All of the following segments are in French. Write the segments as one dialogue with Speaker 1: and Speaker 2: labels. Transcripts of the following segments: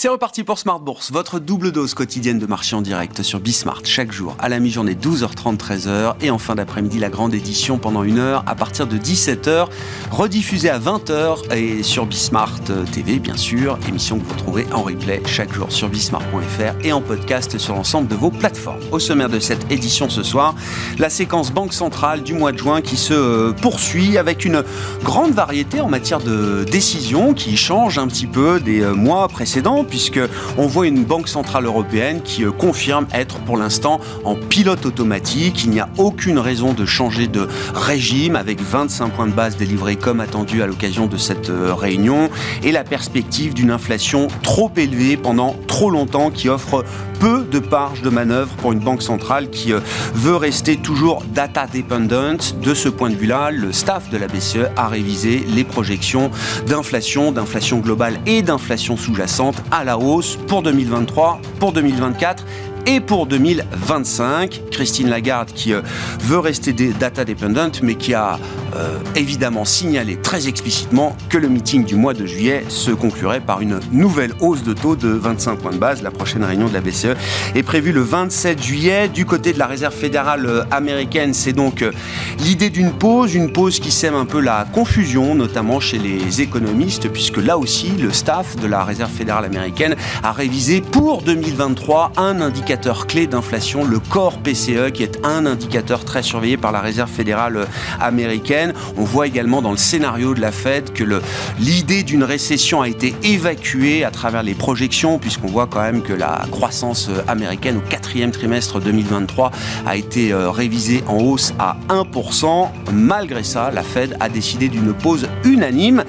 Speaker 1: C'est reparti pour Smart Bourse, votre double dose quotidienne de marché en direct sur Bismart chaque jour à la mi-journée 12h30 13h et en fin d'après-midi la grande édition pendant une heure à partir de 17h rediffusée à 20h et sur Bismart TV bien sûr, émission que vous retrouvez en replay chaque jour sur bismart.fr et en podcast sur l'ensemble de vos plateformes. Au sommaire de cette édition ce soir, la séquence Banque centrale du mois de juin qui se poursuit avec une grande variété en matière de décisions qui change un petit peu des mois précédents puisque on voit une banque centrale européenne qui euh, confirme être pour l'instant en pilote automatique. Il n'y a aucune raison de changer de régime avec 25 points de base délivrés comme attendu à l'occasion de cette euh, réunion et la perspective d'une inflation trop élevée pendant trop longtemps qui offre peu de marge de manœuvre pour une banque centrale qui euh, veut rester toujours data dependent. De ce point de vue-là, le staff de la BCE a révisé les projections d'inflation, d'inflation globale et d'inflation sous-jacente à la hausse pour 2023, pour 2024 et pour 2025. Christine Lagarde qui euh, veut rester data dependent mais qui a euh, évidemment signalé très explicitement que le meeting du mois de juillet se conclurait par une nouvelle hausse de taux de 25 points de base. La prochaine réunion de la BCE est prévue le 27 juillet. Du côté de la réserve fédérale euh, américaine, c'est donc l'idée d'une pause, une pause qui sème un peu la confusion, notamment chez les économistes, puisque là aussi, le staff de la réserve fédérale américaine a révisé pour 2023 un indicateur clé d'inflation, le corps PCE, qui est un indicateur très surveillé par la Réserve fédérale américaine. On voit également dans le scénario de la Fed que l'idée d'une récession a été évacuée à travers les projections, puisqu'on voit quand même que la croissance américaine au quatrième trimestre 2023 a été euh, révisée en hausse à 1%. Malgré ça, la Fed a décidé d'une pause unanime,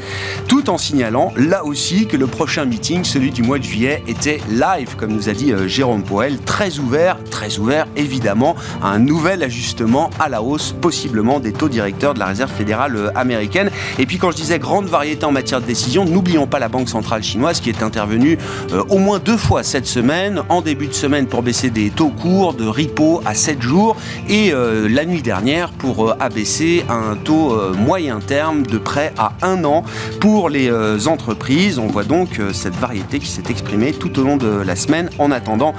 Speaker 1: tout en signalant là aussi que le prochain meeting, celui du mois de juillet, était live, comme nous a dit euh, Jérôme Poel, très ouvert, très ouvert évidemment à un nouvel ajustement à la hausse possiblement des taux directeurs de la Réserve fédérale euh, américaine. Et puis quand je disais grande variété en matière de décision, n'oublions pas la Banque centrale chinoise qui est intervenue euh, au moins deux fois cette semaine, en début de semaine pour baisser des taux courts de repo à 7 jours et euh, la nuit dernière pour abaisser un taux moyen terme de prêt à un an pour les entreprises. On voit donc cette variété qui s'est exprimée tout au long de la semaine en attendant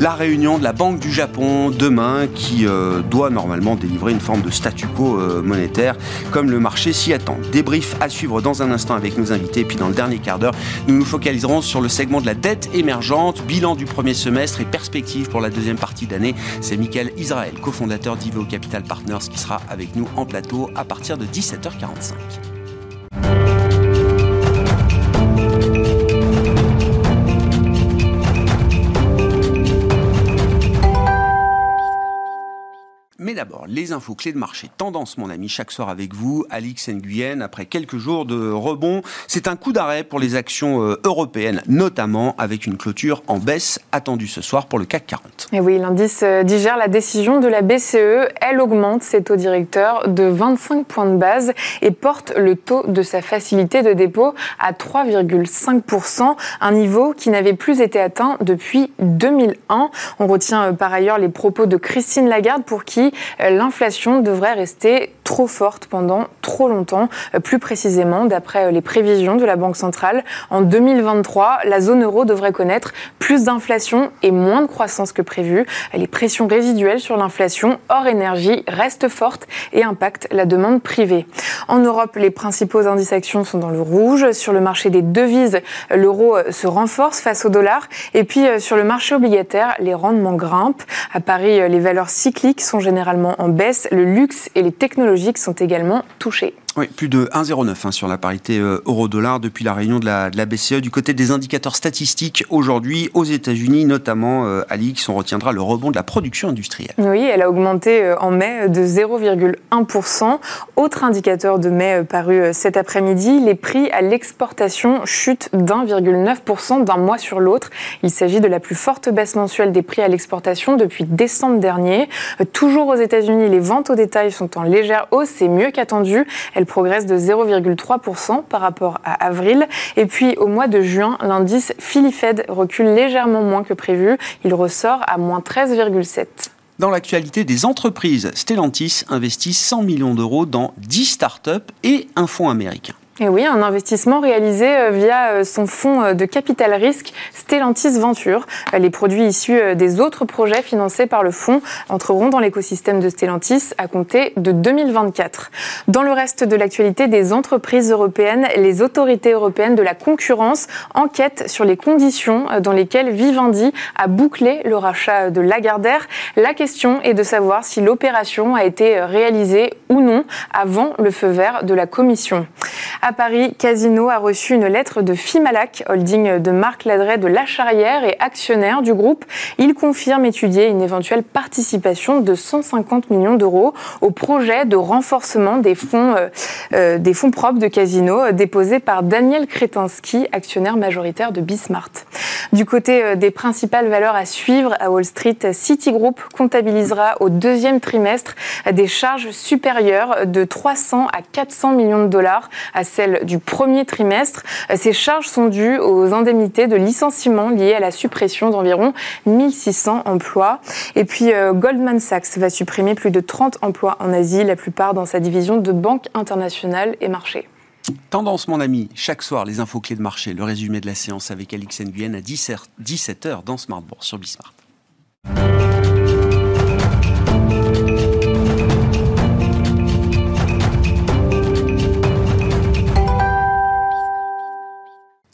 Speaker 1: la réunion de la Banque du Japon demain qui euh, doit normalement délivrer une forme de statu quo euh, monétaire comme le marché s'y attend. Débrief à suivre dans un instant avec nos invités. Puis dans le dernier quart d'heure, nous nous focaliserons sur le segment de la dette émergente, bilan du premier semestre et perspective pour la deuxième partie d'année. C'est Michael Israël, cofondateur d'Ivo Capital Partners, qui sera avec nous en plateau à partir de 17h45. D'abord, les infos clés de marché. Tendance, mon ami, chaque soir avec vous, Alix Nguyen. Après quelques jours de rebond, c'est un coup d'arrêt pour les actions euh, européennes, notamment avec une clôture en baisse attendue ce soir pour le CAC 40.
Speaker 2: Et oui, l'indice euh, digère la décision de la BCE. Elle augmente ses taux directeurs de 25 points de base et porte le taux de sa facilité de dépôt à 3,5%, un niveau qui n'avait plus été atteint depuis 2001. On retient euh, par ailleurs les propos de Christine Lagarde pour qui l'inflation devrait rester trop forte pendant trop longtemps. Euh, plus précisément, d'après euh, les prévisions de la Banque centrale, en 2023, la zone euro devrait connaître plus d'inflation et moins de croissance que prévu. Les pressions résiduelles sur l'inflation hors énergie restent fortes et impactent la demande privée. En Europe, les principaux indices actions sont dans le rouge. Sur le marché des devises, l'euro se renforce face au dollar. Et puis sur le marché obligataire, les rendements grimpent. À Paris, les valeurs cycliques sont généralement en baisse. Le luxe et les technologiques sont également touchés.
Speaker 1: Oui, plus de 1,09 hein, sur la parité euh, euro-dollar depuis la réunion de la, BCE. Du côté des indicateurs statistiques, aujourd'hui, aux États-Unis, notamment, euh, Alix, on retiendra le rebond de la production industrielle.
Speaker 2: Oui, elle a augmenté euh, en mai de 0,1%. Autre indicateur de mai paru cet après-midi, les prix à l'exportation chutent d'1,9% d'un mois sur l'autre. Il s'agit de la plus forte baisse mensuelle des prix à l'exportation depuis décembre dernier. Toujours aux États-Unis, les ventes au détail sont en légère hausse, c'est mieux qu'attendu progresse de 0,3% par rapport à avril. Et puis au mois de juin, l'indice Philly-Fed recule légèrement moins que prévu. Il ressort à moins 13,7%.
Speaker 1: Dans l'actualité des entreprises, Stellantis investit 100 millions d'euros dans 10 startups et un fonds américain.
Speaker 2: Et oui, un investissement réalisé euh, via euh, son fonds euh, de capital risque Stellantis Venture. Les produits issus des autres projets financés par le fonds entreront dans l'écosystème de Stellantis à compter de 2024. Dans le reste de l'actualité des entreprises européennes, les autorités européennes de la concurrence enquêtent sur les conditions dans lesquelles Vivendi a bouclé le rachat de Lagardère. La question est de savoir si l'opération a été réalisée ou non avant le feu vert de la Commission. À Paris, Casino a reçu une lettre de Fimalac, holding de Marc Ladret de La Charrière et actionnaire du groupe. Il confirme étudier une éventuelle participation de 150 millions d'euros au projet de renforcement des fonds, euh, euh, propres de Casino euh, déposé par Daniel Kretinsky, actionnaire majoritaire de Bismart. Du côté des principales valeurs à suivre à Wall Street, Citigroup comptabilisera au deuxième trimestre des charges supérieures de 300 à 400 millions de dollars à celle du premier trimestre. Ces charges sont dues aux indemnités de licenciement liées à la suppression d'environ 1600 emplois. Et puis euh, Goldman Sachs va supprimer plus de 30 emplois en Asie, la plupart dans sa division de banque internationale et marché.
Speaker 1: Tendance, mon ami, chaque soir, les infos clés de marché, le résumé de la séance avec Alix Nguyen à 17h dans Smart Bourse sur Bismart.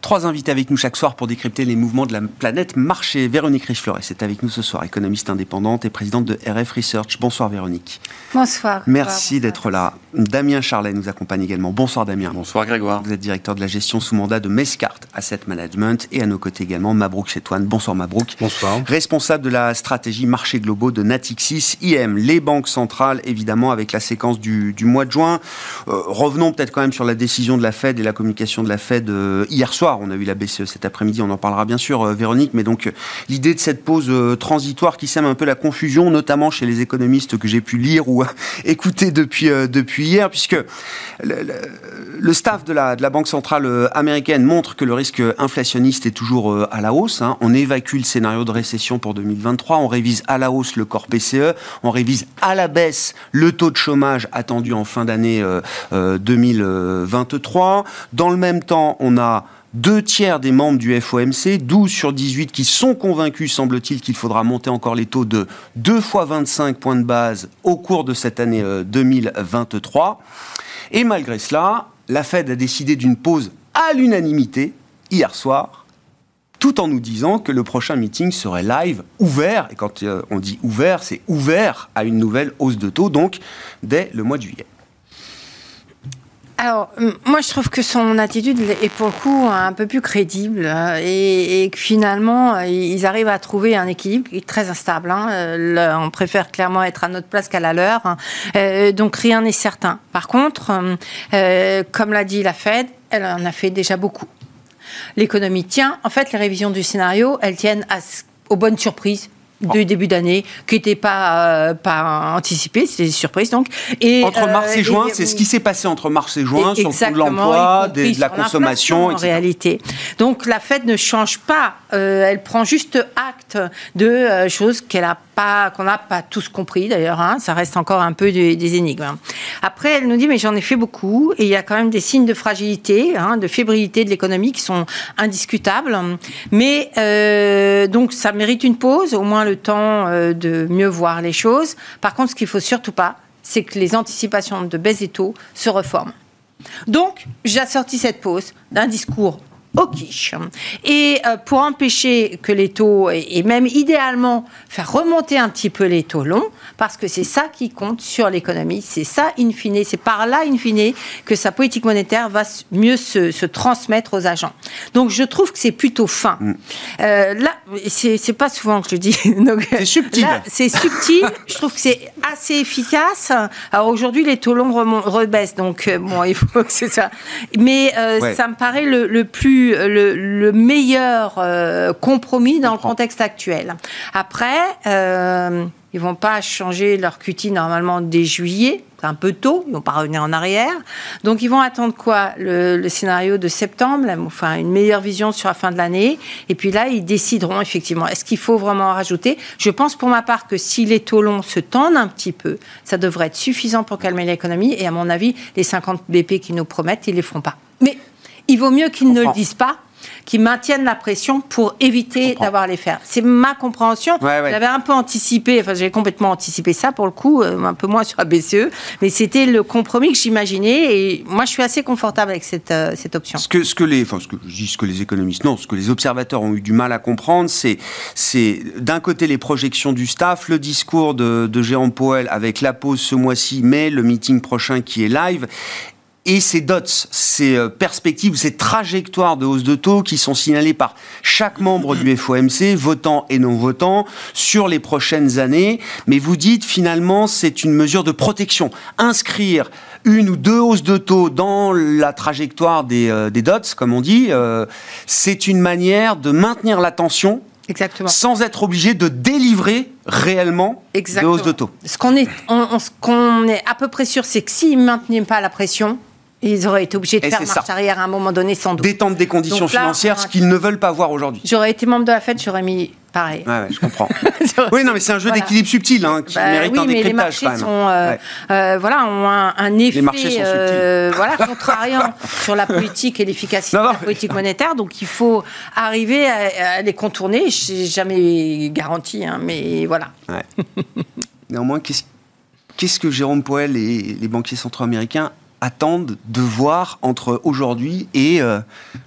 Speaker 1: Trois invités avec nous chaque soir pour décrypter les mouvements de la planète marché. Véronique Richefleuret est avec nous ce soir, économiste indépendante et présidente de RF Research. Bonsoir Véronique.
Speaker 3: Bonsoir.
Speaker 1: Merci d'être là. Damien Charlet nous accompagne également. Bonsoir Damien.
Speaker 4: Bonsoir Grégoire.
Speaker 1: Vous êtes directeur de la gestion sous mandat de Mescart Asset Management et à nos côtés également Mabrouk Chetouane. Bonsoir Mabrouk.
Speaker 4: Bonsoir.
Speaker 1: Responsable de la stratégie marché globaux de Natixis IM, les banques centrales évidemment avec la séquence du, mois de juin. Euh, revenons peut-être quand même sur la décision de la Fed et la communication de la Fed euh, hier soir on a eu la BCE cet après-midi, on en parlera bien sûr, euh, Véronique, mais donc euh, l'idée de cette pause euh, transitoire qui sème un peu la confusion, notamment chez les économistes que j'ai pu lire ou écouter depuis, depuis hier, puisque le, staff de la, de la, Banque centrale américaine montre que le risque inflationniste est toujours à la hausse. Hein. On évacue le scénario de récession pour 2023, on révise à la hausse le corps PCE, on révise à la baisse le taux de chômage attendu en fin d'année 2023. Dans le même temps, on a deux tiers des membres du FOMC, 12 sur 18, qui sont convaincus, semble-t-il, qu'il faudra monter encore les taux de 2 fois 25 points de base au cours de cette année 2023. Euh, Et malgré cela, la Fed a décidé d'une pause à l'unanimité hier soir, tout en nous disant que le prochain meeting serait live, ouvert, et quand euh, on dit ouvert, c'est ouvert à une nouvelle hausse de taux, donc dès le mois de juillet.
Speaker 3: Alors, moi, je trouve que son attitude est pour le coup un peu plus crédible euh, et, que finalement, euh, ils arrivent à trouver un équilibre qui est très instable. Hein. Euh, on préfère clairement être à notre place qu'à la leur. Hein. donc, rien n'est certain. Par contre, comme l'a dit la Fed, elle en a fait déjà beaucoup. L'économie tient. En fait, les révisions du scénario, elles tiennent aux bonnes surprises du début d'année qui n'était pas euh, pas anticipé, c'était des surprises donc.
Speaker 1: Et entre mars et euh, juin, c'est ce qui s'est passé entre mars et juin sur le de l'emploi, de la consommation,
Speaker 3: en réalité. Donc la Fed ne change pas, euh, elle prend juste acte de choses qu'elle a qu'on n'a pas tous compris d'ailleurs. Hein, ça reste encore un peu des, énigmes. Hein. Après, elle nous dit mais j'en ai fait beaucoup et il y a quand même des signes de fragilité, hein, de fébrilité de l'économie qui sont indiscutables. Mais donc ça mérite une pause, au moins le temps euh, de mieux voir les choses. Par contre, ce qu'il faut surtout pas, c'est que les anticipations de baisse des taux se reforment. Donc, j'ai assorti cette pause d'un discours au quiche. Et euh, pour empêcher que les taux, et même idéalement faire remonter un petit peu les taux longs, parce que c'est ça qui compte sur l'économie, c'est ça, in fine, c'est par là, in fine, que sa politique monétaire va mieux se, transmettre aux agents. Donc je trouve que c'est plutôt fin. Mm. Euh, là, c'est pas souvent que je le dis.
Speaker 1: C'est subtil.
Speaker 3: C'est subtil, je trouve que c'est assez efficace. Alors aujourd'hui, les taux longs rebaissent, donc euh, bon, il faut que c'est ça. Mais ça me paraît le plus le, meilleur euh, compromis dans le contexte actuel. Après, euh, ils vont pas changer leur QT normalement dès juillet. C'est un peu tôt, ils vont pas revenir en arrière. Donc ils vont attendre quoi? Le, scénario de septembre, enfin une meilleure vision sur la fin de l'année. Et puis là, ils décideront effectivement. Est-ce qu'il faut vraiment en rajouter? Je pense pour ma part que si les taux longs se tendent un petit peu, ça devrait être suffisant pour calmer l'économie. Et à mon avis, les 50 BP qui nous promettent, ils les feront pas. Mais il vaut mieux qu'ils ne le disent pas qui maintiennent la pression pour éviter d'avoir les faire. C'est ma compréhension. J'avais un peu anticipé, enfin j'avais complètement anticipé ça pour le coup, euh, un peu moins sur la BCE, mais c'était le compromis que j'imaginais et moi je suis assez confortable avec cette, euh, cette option.
Speaker 1: Ce que, ce que les, enfin ce que je dis, ce que les économistes, non, ce que les observateurs ont eu du mal à comprendre, c'est, c'est d'un côté les projections du staff, le discours de, de Jérôme Powell avec la pause ce mois-ci, mais le meeting prochain qui est live, et ces dots, ces euh, perspectives, ces trajectoires de hausse de taux qui sont signalées par chaque membre du FOMC, votant et non votant, sur les prochaines années. Mais vous dites finalement c'est une mesure de protection. Inscrire une ou deux hausses de taux dans la trajectoire des, euh, des dots, comme on dit, euh, c'est une manière de maintenir l'attention
Speaker 3: Exactement.
Speaker 1: sans être obligé de délivrer réellement
Speaker 3: Exactement.
Speaker 1: de hausse de taux.
Speaker 3: Ce qu'on est, ce qu'on est à peu près sûr, c'est que s'ils ne maintenaient pas la pression, ils auraient été obligés de faire marche arrière à un moment donné, sans doute.
Speaker 1: Détendre des conditions financières, ce qu'ils ne veulent pas voir aujourd'hui.
Speaker 3: J'aurais été membre de la Fed, j'aurais mis pareil.
Speaker 1: Ouais, je comprends. oui, non, mais c'est un jeu d'équilibre subtil hein, qui bah mérite
Speaker 3: oui,
Speaker 1: un
Speaker 3: mais
Speaker 1: les
Speaker 3: marchés
Speaker 1: quand même.
Speaker 3: Sont, euh, euh, voilà, ont un, effet
Speaker 1: les marchés sont euh,
Speaker 3: voilà, contrariant sur la politique et l'efficacité de la politique monétaire. Donc il faut arriver à, les contourner. Je n'ai jamais garanti, hein, mais voilà.
Speaker 1: Néanmoins, qu'est-ce que Jérôme Poel et les banquiers centraux américains attendent de voir entre aujourd'hui et euh,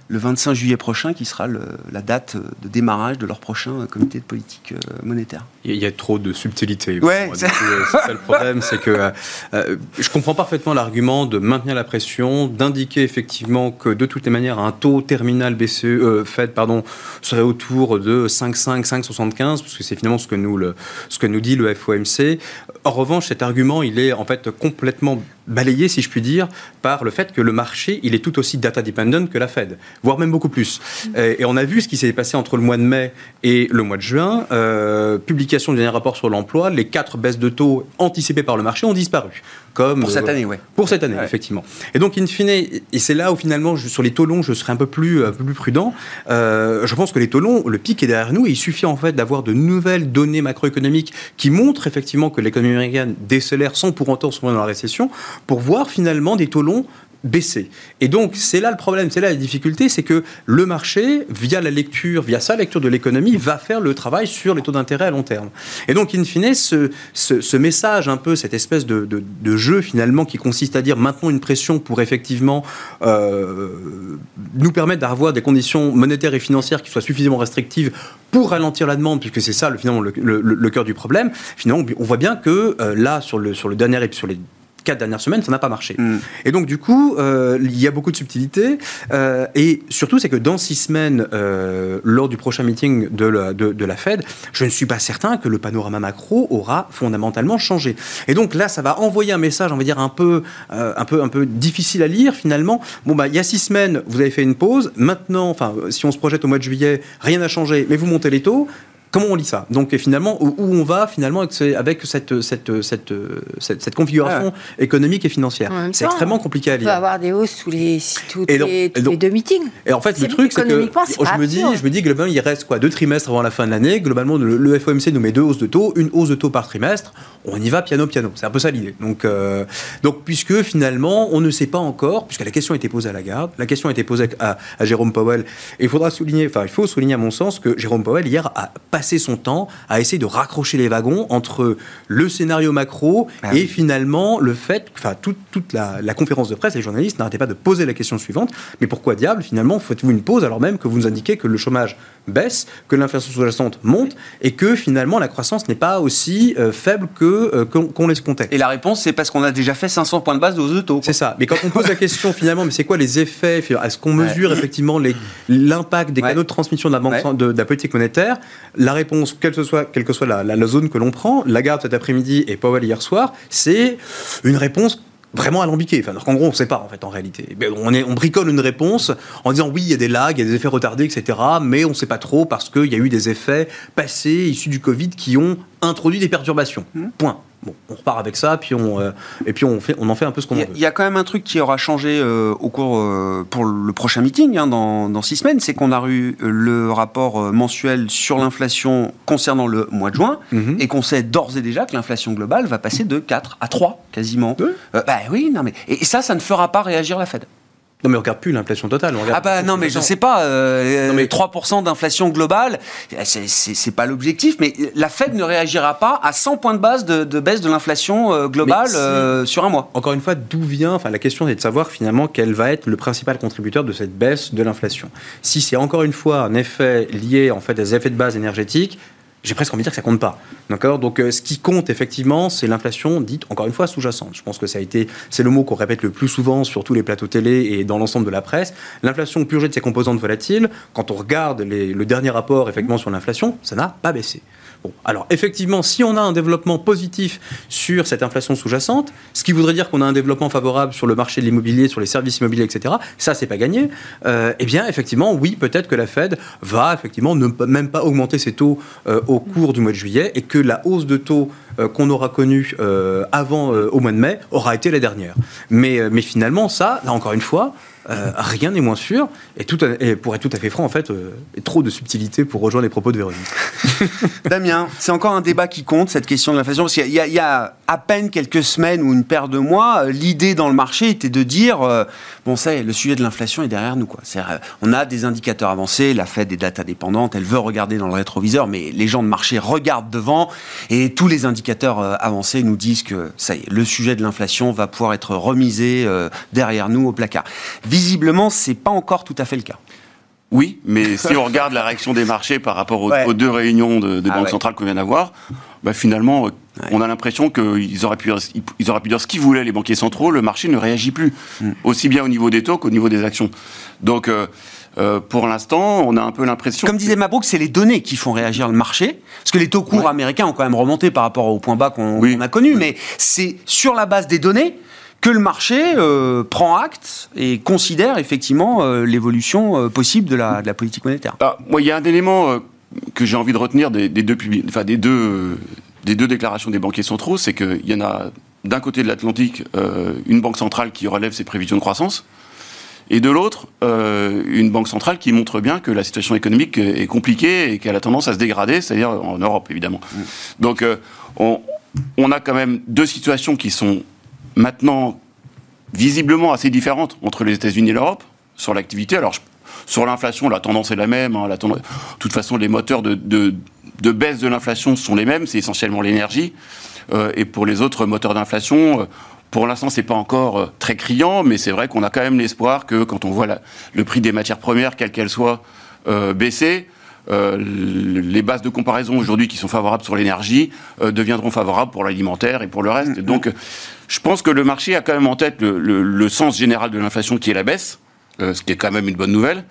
Speaker 1: le 25 juillet prochain, qui sera la date de démarrage de leur prochain comité de politique euh, monétaire.
Speaker 4: Il y a trop de subtilité.
Speaker 1: Ouais,
Speaker 4: c'est ça le problème, c'est que euh, je comprends parfaitement l'argument de maintenir la pression, d'indiquer effectivement que de toutes les manières un taux terminal BCE Fed pardon serait autour de 5,5, 5,75 parce que c'est finalement ce que nous le, ce que nous dit le FOMC. En revanche, cet argument, il est en fait complètement balayé, si je puis dire, par le fait que le marché, il est tout aussi data dependent que la Fed, voire même beaucoup plus. Et, on a vu ce qui s'est passé entre le mois de mai et le mois de juin. Euh, publication du dernier rapport sur l'emploi, les quatre baisses de taux anticipées par le marché ont disparu. Comme,
Speaker 1: pour cette euh, année, oui.
Speaker 4: Pour cette année, effectivement. Et donc, in fine, et c'est là où finalement, sur les taux longs, je serai un peu plus, un peu plus prudent. Euh, je pense que les taux longs, le pic est derrière nous et il suffit en fait d'avoir de nouvelles données macroéconomiques qui montrent effectivement que l'économie américaine décélère sans pour autant se dans la récession pour voir finalement des taux longs baisser. Et donc, c'est là le problème, c'est là la difficulté, c'est que le marché, via la lecture, via sa lecture de l'économie, va faire le travail sur les taux d'intérêt à long terme. Et donc, in fine, ce, message, un peu, cette espèce de, jeu finalement qui consiste à dire maintenant une pression pour effectivement euh, nous permettre d'avoir des conditions monétaires et financières qui soient suffisamment restrictives pour ralentir la demande, puisque c'est ça le, finalement le, le, cœur du problème. Finalement, on voit bien que euh, là, sur le, sur le dernier, sur les quatre dernières semaines, ça n'a pas marché. Mm. Et donc, du coup, euh, il y a beaucoup de subtilités. Euh, et surtout, c'est que dans six semaines, euh, lors du prochain meeting de la, de, la, Fed, je ne suis pas certain que le panorama macro aura fondamentalement changé. Et donc là, ça va envoyer un message, on va dire, un peu, un peu, un peu difficile à lire finalement. Bon, bah, il y a six semaines, vous avez fait une pause. Maintenant, enfin, si on se projette au mois de juillet, rien n'a changé, mais vous montez les taux. Comment on lit ça? Donc finalement, où, on va finalement avec cette, cette, cette, cette, configuration économique et financière? C'est extrêmement compliqué à lire.
Speaker 3: On peut avoir des hausses tous les, tous les, deux meetings.
Speaker 4: Et en fait, le truc, c'est que je me, dis, je me dis, globalement, il reste quoi? Deux trimestres avant la fin de l'année. Globalement, le, FOMC nous met deux hausses de taux, une hausse de taux par trimestre. On y va piano piano. C'est un peu ça l'idée. Donc, euh, donc, puisque finalement, on ne sait pas encore, puisque la question a été posée à la garde, la question a été posée à, à Jérôme Powell, et il faudra souligner, enfin, il faut souligner à mon sens que Jérôme Powell hier a passé son temps à essayer de raccrocher les wagons entre le scénario macro ah et finalement le fait, enfin toute, toute la, conférence de presse, les journalistes n'arrêtaient pas de poser la question suivante, mais pourquoi diable finalement faites-vous une pause alors même que vous nous indiquez que le chômage baisse, que l'inflation sous-jacente monte et que finalement la croissance n'est pas aussi euh, faible que euh, qu'on laisse compter.
Speaker 1: Et la réponse c'est parce qu'on a déjà fait 500 points de base de hausse de taux.
Speaker 4: C'est ça. Mais quand on pose la question finalement, mais c'est quoi les effets Est-ce qu'on mesure effectivement l'impact des canaux de transmission de la, banque, de, de la politique monétaire? La réponse, quelle que soit, quelle que soit la, zone que l'on prend, Lagarde cet après-midi et Powell hier soir, c'est une réponse vraiment alambiquée. Enfin, en gros, on ne sait pas, en fait, en réalité. On, est, on bricole une réponse en disant oui, il y a des lags, il y a des effets retardés, etc. Mais on ne sait pas trop parce qu'il y a eu des effets passés issus du Covid qui ont introduit des perturbations. Mmh. Point. Bon, on repart avec ça, puis on, euh, et puis on, fait, on en fait un peu ce qu'on veut.
Speaker 1: Il y a quand même un truc qui aura changé euh, au cours euh, pour le prochain meeting hein, dans, dans, six semaines, c'est qu'on a eu le rapport mensuel sur l'inflation concernant le mois de juin, mhm. et qu'on sait d'ores et déjà que l'inflation globale va passer de 4 à 3 quasiment. bah oui, non mais et ça, ça ne fera pas réagir la Fed.
Speaker 4: Non, mais on regarde plus l'inflation totale.
Speaker 1: ah bah non, mais je sais pas. Euh, non, mais... 3% d'inflation globale, c'est pas l'objectif, mais la Fed ne réagira pas à 100 points de base de, baisse de l'inflation euh, globale euh, sur un mois.
Speaker 4: Encore une fois, d'où vient Enfin, la question est de savoir finalement quel va être le principal contributeur de cette baisse de l'inflation. Si c'est encore une fois un effet lié en fait à des effets de base énergétiques, j'ai presque envie de dire que ça compte pas. D'accord? Donc, euh, ce qui compte effectivement, c'est l'inflation dite, encore une fois, sous-jacente. Je pense que ça a été, c'est le mot qu'on répète le plus souvent sur tous les plateaux télé et dans l'ensemble de la presse. L'inflation purgée de ses composantes volatiles, quand on regarde le dernier rapport effectivement sur l'inflation, ça n'a pas baissé alors effectivement, si on a un développement positif sur cette inflation sous-jacente, ce qui voudrait dire qu'on a un développement favorable sur le marché de l'immobilier, sur les services immobiliers, etc., ça, c'est pas gagné. Euh, eh bien, effectivement, oui, peut-être que la Fed va effectivement ne même pas augmenter ses taux euh, au cours du mois de juillet et que la hausse de taux euh, qu'on aura connue avant au mois de mai aura été la dernière. Mais, mais finalement, ça, là encore une fois, euh, rien n'est moins sûr. Et, tout pour être tout à fait franc, en fait, euh, trop de subtilité pour rejoindre les propos de Véronique.
Speaker 1: Damien, c'est encore un débat qui compte, cette question de l'inflation. Parce qu'il y, y, a à peine quelques semaines ou une paire de mois, euh, l'idée dans le marché était de dire bon, ça, le sujet de l'inflation est derrière nous. Quoi. on a des indicateurs avancés, la Fed est data dépendante, elle veut regarder dans le rétroviseur, mais les gens de marché regardent devant et tous les indicateurs avancés nous disent que ça y est, le sujet de l'inflation va pouvoir être remisé derrière nous au placard visiblement, c'est pas encore tout à fait le cas.
Speaker 5: Oui, mais si on regarde la réaction des marchés par rapport aux, deux réunions de, des ah banques centrales qu'on vient d'avoir, bah finalement, on a l'impression qu'ils auraient, pu, ils auraient pu dire ce qu'ils voulaient, les banquiers centraux, le marché ne réagit plus, mm. aussi bien au niveau des taux qu'au niveau des actions. Donc, euh, euh, pour l'instant, on a un peu l'impression.
Speaker 1: Comme disait Mabrouk, c'est les données qui font réagir le marché. Parce que les taux courts américains ont quand même remonté par rapport au point bas qu'on a connu. Mais c'est sur la base des données que le marché euh, prend acte et considère effectivement euh, l'évolution euh, possible de la, politique monétaire.
Speaker 5: Moi, il y a un élément que j'ai envie de retenir des, deux, enfin, des, deux, des deux déclarations des banquiers centraux, c'est qu'il y en a d'un côté de l'Atlantique une banque centrale qui relève ses prévisions de croissance, et de l'autre, une banque centrale qui montre bien que la situation économique est compliquée et qu'elle a tendance à se dégrader, c'est-à-dire en Europe, évidemment. Mm. Donc, on, on, a quand même deux situations qui sont maintenant visiblement assez différentes entre les États-Unis et l'Europe sur l'activité. Alors, sur l'inflation, la tendance est la même. Hein, de toute façon, les moteurs de, de, baisse de l'inflation sont les mêmes. C'est essentiellement l'énergie. Euh, et pour les autres moteurs d'inflation, euh, pour l'instant, c'est pas encore euh, très criant, mais c'est vrai qu'on a quand même l'espoir que quand on voit le prix des matières premières, quelles qu'elles soient, baisser, les bases de comparaison aujourd'hui qui sont favorables sur l'énergie deviendront favorables pour l'alimentaire et pour le reste. Mm-hmm. Donc, je pense que le marché a quand même en tête le, sens général de l'inflation qui est la baisse, euh, ce qui est quand même une bonne nouvelle.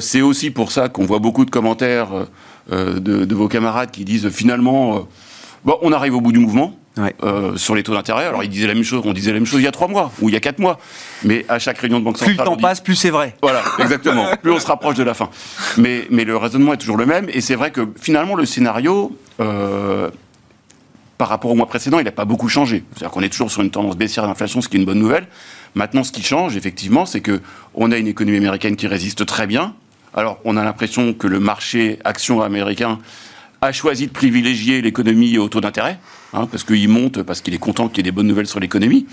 Speaker 5: c'est aussi pour ça qu'on voit beaucoup de commentaires de, vos camarades qui disent finalement, bon, on arrive au bout du mouvement. Euh, sur les taux d'intérêt. Alors, il disait la même chose, on disait la même chose il y a trois mois ou il y a quatre mois. Mais à chaque réunion de banque centrale.
Speaker 1: Plus le temps passe, plus c'est vrai.
Speaker 5: Voilà, exactement. plus on se rapproche de la fin. Mais, mais le raisonnement est toujours le même. Et c'est vrai que finalement, le scénario. Par rapport au mois précédent, il n'a pas beaucoup changé. C'est-à-dire qu'on est toujours sur une tendance baissière d'inflation, ce qui est une bonne nouvelle. Maintenant, ce qui change, effectivement, c'est que on a une économie américaine qui résiste très bien. Alors, on a l'impression que le marché action américain a choisi de privilégier l'économie au taux d'intérêt, hein, parce qu'il monte, parce qu'il est content qu'il y ait des bonnes nouvelles sur l'économie.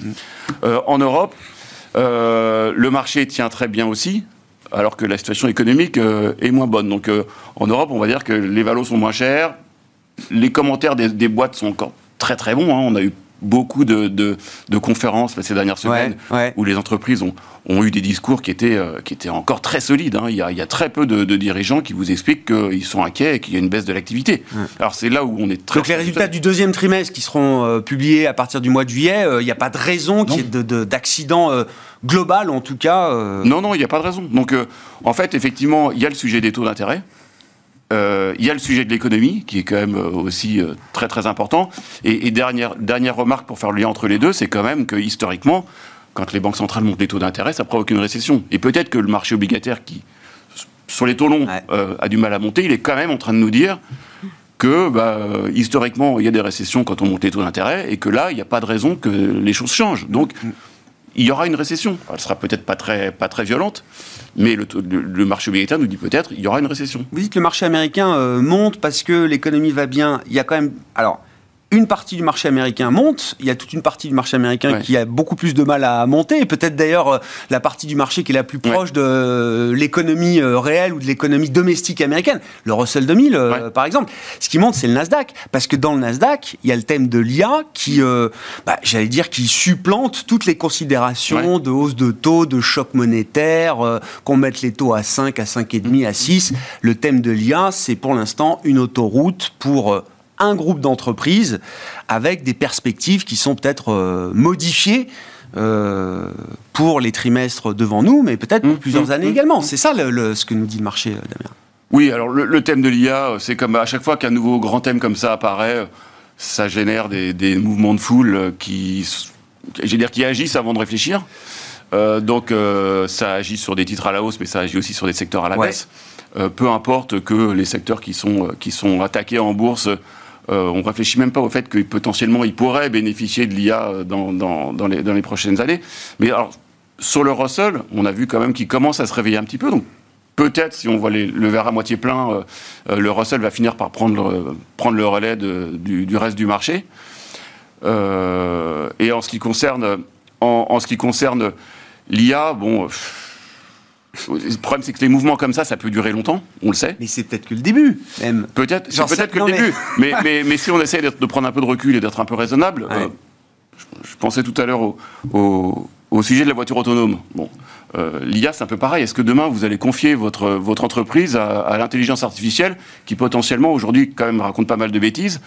Speaker 5: Euh, en Europe, euh, le marché tient très bien aussi, alors que la situation économique euh, est moins bonne. Donc en Europe, on va dire que les valos sont moins chers, les commentaires des, boîtes sont encore très très bons. Hein. On a eu beaucoup de, de, conférences ces dernières semaines où les entreprises ont, ont, eu des discours qui étaient, euh, qui étaient encore très solides. Hein. Il, y a, il, y a, très peu de, dirigeants qui vous expliquent qu'ils sont inquiets et qu'il y a une baisse de l'activité. Alors c'est là où on est très...
Speaker 1: Donc les résultats du deuxième trimestre qui seront euh, publiés à partir du mois de juillet, euh, il n'y a pas de raison qu'il y ait d'accident global en tout cas
Speaker 5: Non, non, il n'y a pas de raison. Donc en fait, effectivement, il y a le sujet des taux d'intérêt. Euh, il y a le sujet de l'économie, qui est quand même euh, aussi euh, très très important. Et, dernière, dernière remarque pour faire le lien entre les deux, c'est quand même que historiquement, quand les banques centrales montent les taux d'intérêt, ça provoque une récession. Et peut-être que le marché obligataire, qui sur les taux longs a du mal à monter, il est quand même en train de nous dire que bah, historiquement, il y a des récessions quand on monte les taux d'intérêt, et que là, il n'y a pas de raison que les choses changent. Donc, il y aura une récession. Elle sera peut-être pas très, pas très violente, mais le, marché obligataire nous dit peut-être il y aura une récession.
Speaker 1: Vous dites que le marché américain euh, monte parce que l'économie va bien. Il y a quand même. Alors, une partie du marché américain monte, il y a toute une partie du marché américain
Speaker 5: Ouais.
Speaker 1: qui a beaucoup plus de mal à monter, et peut-être d'ailleurs euh, la partie du marché qui est la plus
Speaker 5: Ouais.
Speaker 1: proche de l'économie euh, réelle ou de l'économie domestique américaine, le Russell 2000 euh,
Speaker 5: Ouais.
Speaker 1: par exemple. Ce qui monte, c'est le Nasdaq, parce que dans le Nasdaq, il y a le thème de l'IA qui, euh, bah, j'allais dire, qui supplante toutes les considérations de hausse de taux, de choc monétaire, euh, qu'on mette les taux à 5, à 5,5, à 6. Le thème de l'IA, c'est pour l'instant une autoroute pour euh, un groupe d'entreprises avec des perspectives qui sont peut-être euh, modifiées euh, pour les trimestres devant nous, mais peut-être pour
Speaker 5: Mmh,
Speaker 1: plusieurs
Speaker 5: mmh,
Speaker 1: années
Speaker 5: mmh.
Speaker 1: également. C'est ça le- le- ce que nous dit le marché, euh, Damien.
Speaker 5: Oui, alors le, le thème de l'IA, c'est comme à chaque fois qu'un nouveau grand thème comme ça apparaît, ça génère des, des mouvements de foule qui, dire, qui agissent avant de réfléchir. Euh, donc euh, ça agit sur des titres à la hausse, mais ça agit aussi sur des secteurs à la baisse. Peu importe que les secteurs qui sont, qui sont attaqués en bourse, euh, on réfléchit même pas au fait que potentiellement ils pourraient bénéficier de l'IA euh, dans, dans, les, dans les prochaines années. Mais alors, sur le Russell, on a vu quand même qu'il commence à se réveiller un petit peu. Donc peut-être, si on voit les- le verre à moitié plein, euh, euh, le Russell va finir par prendre, prendre le relais du, reste du marché. Et en ce qui concerne, en, concerne l'IA, bon, le problème c'est que les mouvements comme ça, ça peut durer longtemps, on le sait.
Speaker 1: Mais c'est peut-être que le début, même.
Speaker 5: Peut-être, c'est peut-être que le
Speaker 1: mais-
Speaker 5: début. Mais, mais, mais si on essaie de prendre un peu de recul et d'être un peu raisonnable,
Speaker 1: Ouais.
Speaker 5: euh, je, je pensais tout à l'heure au, au- au sujet de la voiture autonome. Bon, euh, l'IA, c'est un peu pareil. Est-ce que demain, vous allez confier votre, votre entreprise à, à l'intelligence artificielle qui potentiellement, aujourd'hui, quand même, raconte pas mal de bêtises,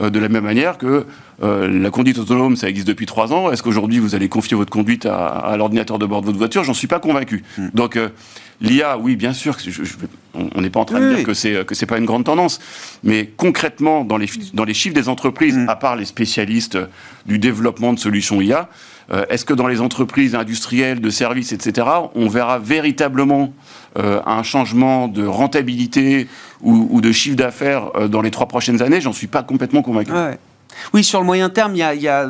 Speaker 5: euh, de la même manière que euh, la conduite autonome, ça existe depuis trois ans. Est-ce qu'aujourd'hui, vous allez confier votre conduite à, à l'ordinateur de bord de votre voiture? J'en suis pas convaincu.
Speaker 1: Hmm.
Speaker 5: Donc, euh, l'IA, oui, bien sûr, je- je- je- on n'est pas en train de dire
Speaker 1: oui.
Speaker 5: que c'est que c'est pas une grande tendance, mais concrètement dans les dans les chiffres des entreprises,
Speaker 1: Mm.
Speaker 5: à part les spécialistes du développement de solutions IA, euh, est-ce que dans les entreprises industrielles, de services, etc., on verra véritablement euh, un changement de rentabilité ou, ou de chiffre d'affaires euh, dans les trois prochaines années? J'en suis pas complètement convaincu.
Speaker 1: Ouais. Oui, sur le moyen terme, il y a, il y a,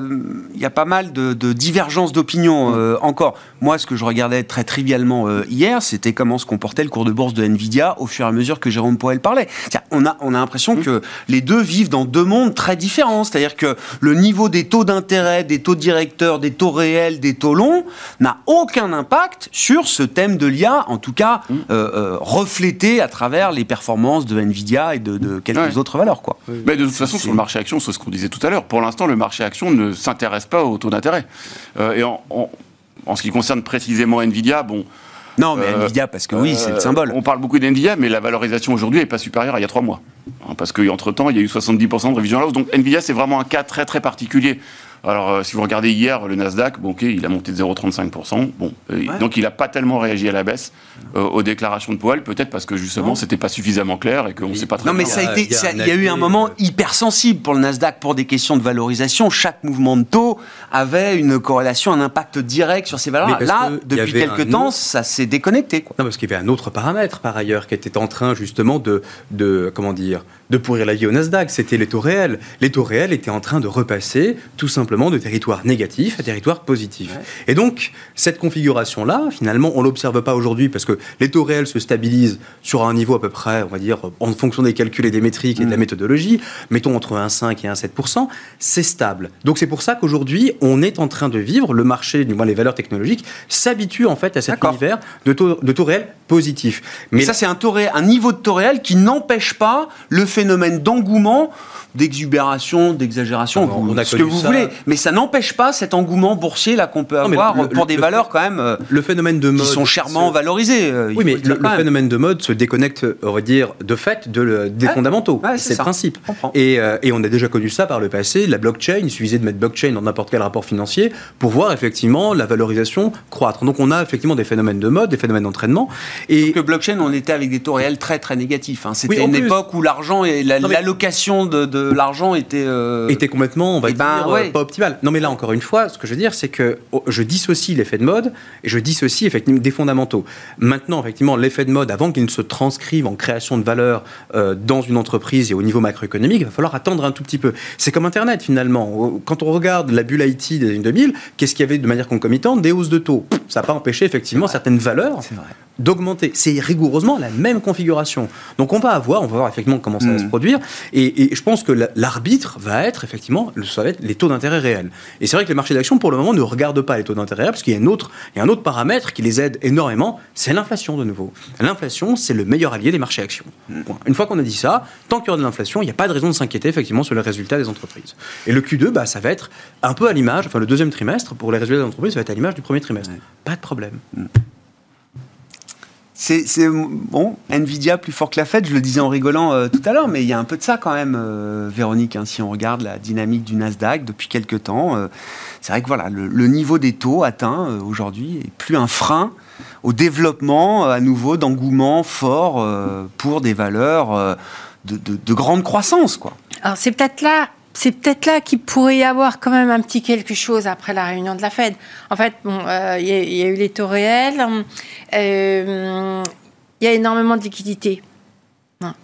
Speaker 1: il y a pas mal de, de divergences d'opinion euh, encore. Moi, ce que je regardais très trivialement euh, hier, c'était comment se comportait le cours de bourse de Nvidia au fur et à mesure que Jérôme Poel parlait. On a, on a l'impression que les deux vivent dans deux mondes très différents. C'est-à-dire que le niveau des taux d'intérêt, des taux directeurs, des taux réels, des taux longs n'a aucun impact sur ce thème de l'IA, en tout cas euh, euh, reflété à travers les performances de Nvidia et de, de quelques
Speaker 5: Ouais.
Speaker 1: autres valeurs. Quoi.
Speaker 5: Mais de toute façon, sur le marché action, c'est ce qu'on disait tout à l'heure. Pour l'instant, le marché action ne s'intéresse pas au taux d'intérêt. Euh, et en, en- en ce qui concerne précisément Nvidia, bon,
Speaker 1: Non, mais
Speaker 5: Euh,
Speaker 1: Nvidia, parce que oui, c'est le
Speaker 5: Euh,
Speaker 1: symbole.
Speaker 5: On parle beaucoup d'NVIDIA, mais la valorisation aujourd'hui n'est pas supérieure à il y a trois mois. Hein, parce qu'entre-temps, il y a eu 70% de révision à la hausse. Donc NVIDIA, c'est vraiment un cas très très particulier. Alors, euh, si vous regardez hier, le Nasdaq, bon, ok, il a monté de 0,35%. Bon, euh,
Speaker 1: Ouais.
Speaker 5: Donc, il n'a pas tellement réagi à la baisse euh, aux déclarations de Powell, peut-être parce que justement, c'était pas suffisamment clair et qu'on ne sait pas très
Speaker 1: Non, mais
Speaker 5: bien.
Speaker 1: ça a
Speaker 4: Il y a-
Speaker 1: été,
Speaker 4: il y a
Speaker 1: ça-
Speaker 4: un
Speaker 1: il y a eu un moment hypersensible pour le Nasdaq pour des questions de valorisation. Chaque mouvement de taux avait une corrélation, un impact direct sur ces valeurs. Là,
Speaker 4: que
Speaker 1: depuis quelques temps,
Speaker 4: autre-
Speaker 1: ça s'est déconnecté. Quoi.
Speaker 4: Non, parce qu'il y avait un autre paramètre par ailleurs qui était en train justement de, de comment dire, de pourrir la vie au Nasdaq. C'était les taux réels. Les taux réels étaient en train de repasser tout simplement de territoire négatif à territoire positif. Et donc cette configuration-là, finalement, on l'observe pas aujourd'hui parce que les taux réels se stabilisent sur un niveau à peu près, on va dire, en fonction des calculs et des métriques et de la
Speaker 1: Mm.
Speaker 4: méthodologie, mettons entre 1,5 et 1,7%, c'est stable. Donc c'est pour ça qu'aujourd'hui, on est en train de vivre, le marché, du moins les valeurs technologiques, s'habitue en fait à cet univers de taux, de taux réels positifs.
Speaker 1: Mais ça, c'est un, taux un niveau de taux réel qui n'empêche pas le phénomène d'engouement, d'exubération, d'exagération,
Speaker 4: Ah
Speaker 1: ce que vous
Speaker 4: ça.
Speaker 1: voulez. Mais ça n'empêche pas cet engouement boursier là qu'on peut avoir
Speaker 4: le-
Speaker 1: pour
Speaker 4: le-
Speaker 1: des
Speaker 4: le-
Speaker 1: valeurs quand même euh,
Speaker 4: le phénomène de
Speaker 1: qui sont chèrement
Speaker 4: se-
Speaker 1: valorisées. euh,
Speaker 4: Oui, mais
Speaker 1: le
Speaker 4: phénomène de mode se déconnecte, on va dire, de fait de des
Speaker 1: Ouais.
Speaker 4: fondamentaux.
Speaker 1: Ouais, c'est
Speaker 4: le principe. Et, euh, et on a déjà connu ça par le passé. La blockchain, il suffisait de mettre blockchain dans n'importe quel rapport financier pour voir effectivement la valorisation croître. Donc on a effectivement des phénomènes de mode, des phénomènes d'entraînement. Et
Speaker 1: que blockchain, on était avec des taux réels très très négatifs. hein. C'était
Speaker 4: Oui,
Speaker 1: une
Speaker 4: plus.
Speaker 1: époque où l'argent et la-
Speaker 4: Non, mais-
Speaker 1: l'allocation de, de l'argent était. euh,
Speaker 4: était complètement, on va
Speaker 1: Eh ben,
Speaker 4: dire,
Speaker 1: ouais.
Speaker 4: euh, pas optimal. Non, mais là, encore une fois, ce que je veux dire, c'est que oh, je dissocie l'effet de mode et je dissocie effectivement des fondamentaux. Maintenant, effectivement, l'effet de mode, avant qu'il ne se transcrive en création de valeur euh, dans une entreprise et au niveau macroéconomique, il va falloir attendre un tout petit peu. C'est comme Internet, finalement. Quand on regarde la bulle IT des années 2000, qu'est-ce qu'il y avait de manière concomitante? Des hausses de taux. Ça n'a pas empêché, effectivement, certaines valeurs d'augmenter. C'est rigoureusement la même configuration. Donc on va avoir, on va voir effectivement comment ça va se mm. produire. Et, je pense que l'arbitre va être effectivement, ça va être les taux d'intérêt réels. Et c'est vrai que les marchés d'actions pour le moment ne regardent pas les taux d'intérêt parce qu'il y a un autre, il y a un autre paramètre qui les aide énormément, c'est l'inflation de nouveau. L'inflation, c'est le meilleur allié des marchés actions. Une fois qu'on a dit ça, tant qu'il y aura de l'inflation, il n'y a pas de raison de s'inquiéter effectivement sur les résultats des entreprises. Et le Q2, bah, ça va être un peu à l'image, enfin le deuxième trimestre pour les résultats des entreprises, ça va être à l'image du premier trimestre. Pas de problème. Mm.
Speaker 1: C'est bon, Nvidia plus fort que la Fed, je le disais en rigolant euh, tout à l'heure, mais il y a un peu de ça quand même, euh, Véronique. Hein, si on regarde la dynamique du Nasdaq depuis quelques temps, euh, c'est vrai que voilà, le, niveau des taux atteint aujourd'hui est plus un frein au développement à nouveau d'engouement fort pour des valeurs de, de, grande croissance, quoi.
Speaker 3: Alors c'est peut-être là c'est peut-être là qu'il pourrait y avoir quand même un petit quelque chose après la réunion de la Fed. En fait, bon, euh, il y, a eu les taux réels, euh, il y a énormément de liquidités.